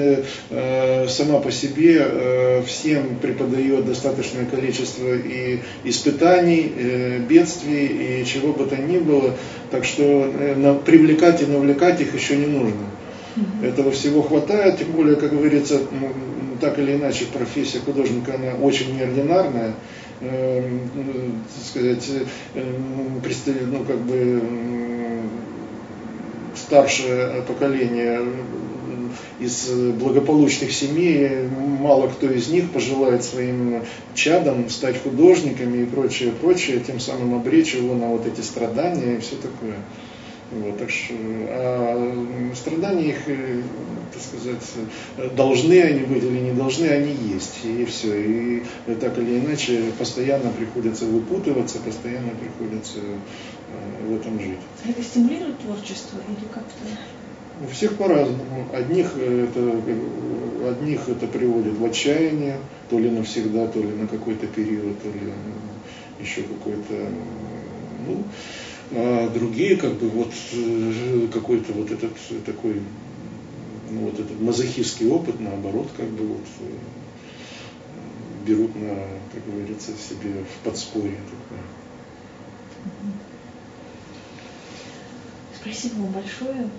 э, сама по себе э, всем преподает достаточное количество и испытаний, э, бедствий и чего бы то ни было. Так что э, на, привлекать и навлекать их еще не нужно. Этого всего хватает, тем более, как говорится, так или иначе профессия художника, она очень неординарная. Э, сказать, э, ну, как бы старшее поколение из благополучных семей, мало кто из них пожелает своим чадам стать художниками и прочее, прочее, тем самым обречь его на вот эти страдания и все такое. Вот, так что а страдания их, э, так сказать, должны они быть или не должны, они есть. И все. И так или иначе постоянно приходится выпутываться, постоянно приходится э, в этом жить. Это стимулирует творчество или как-то? У всех по-разному. Одних это, одних это приводит в отчаяние, то ли навсегда, то ли на какой-то период, то ли еще какой-то, ну, а другие как бы вот э, какой-то вот этот э, такой ну, вот этот мазохистский опыт наоборот как бы вот э, берут на, как говорится, себе в подспорье такое. Спасибо вам большое.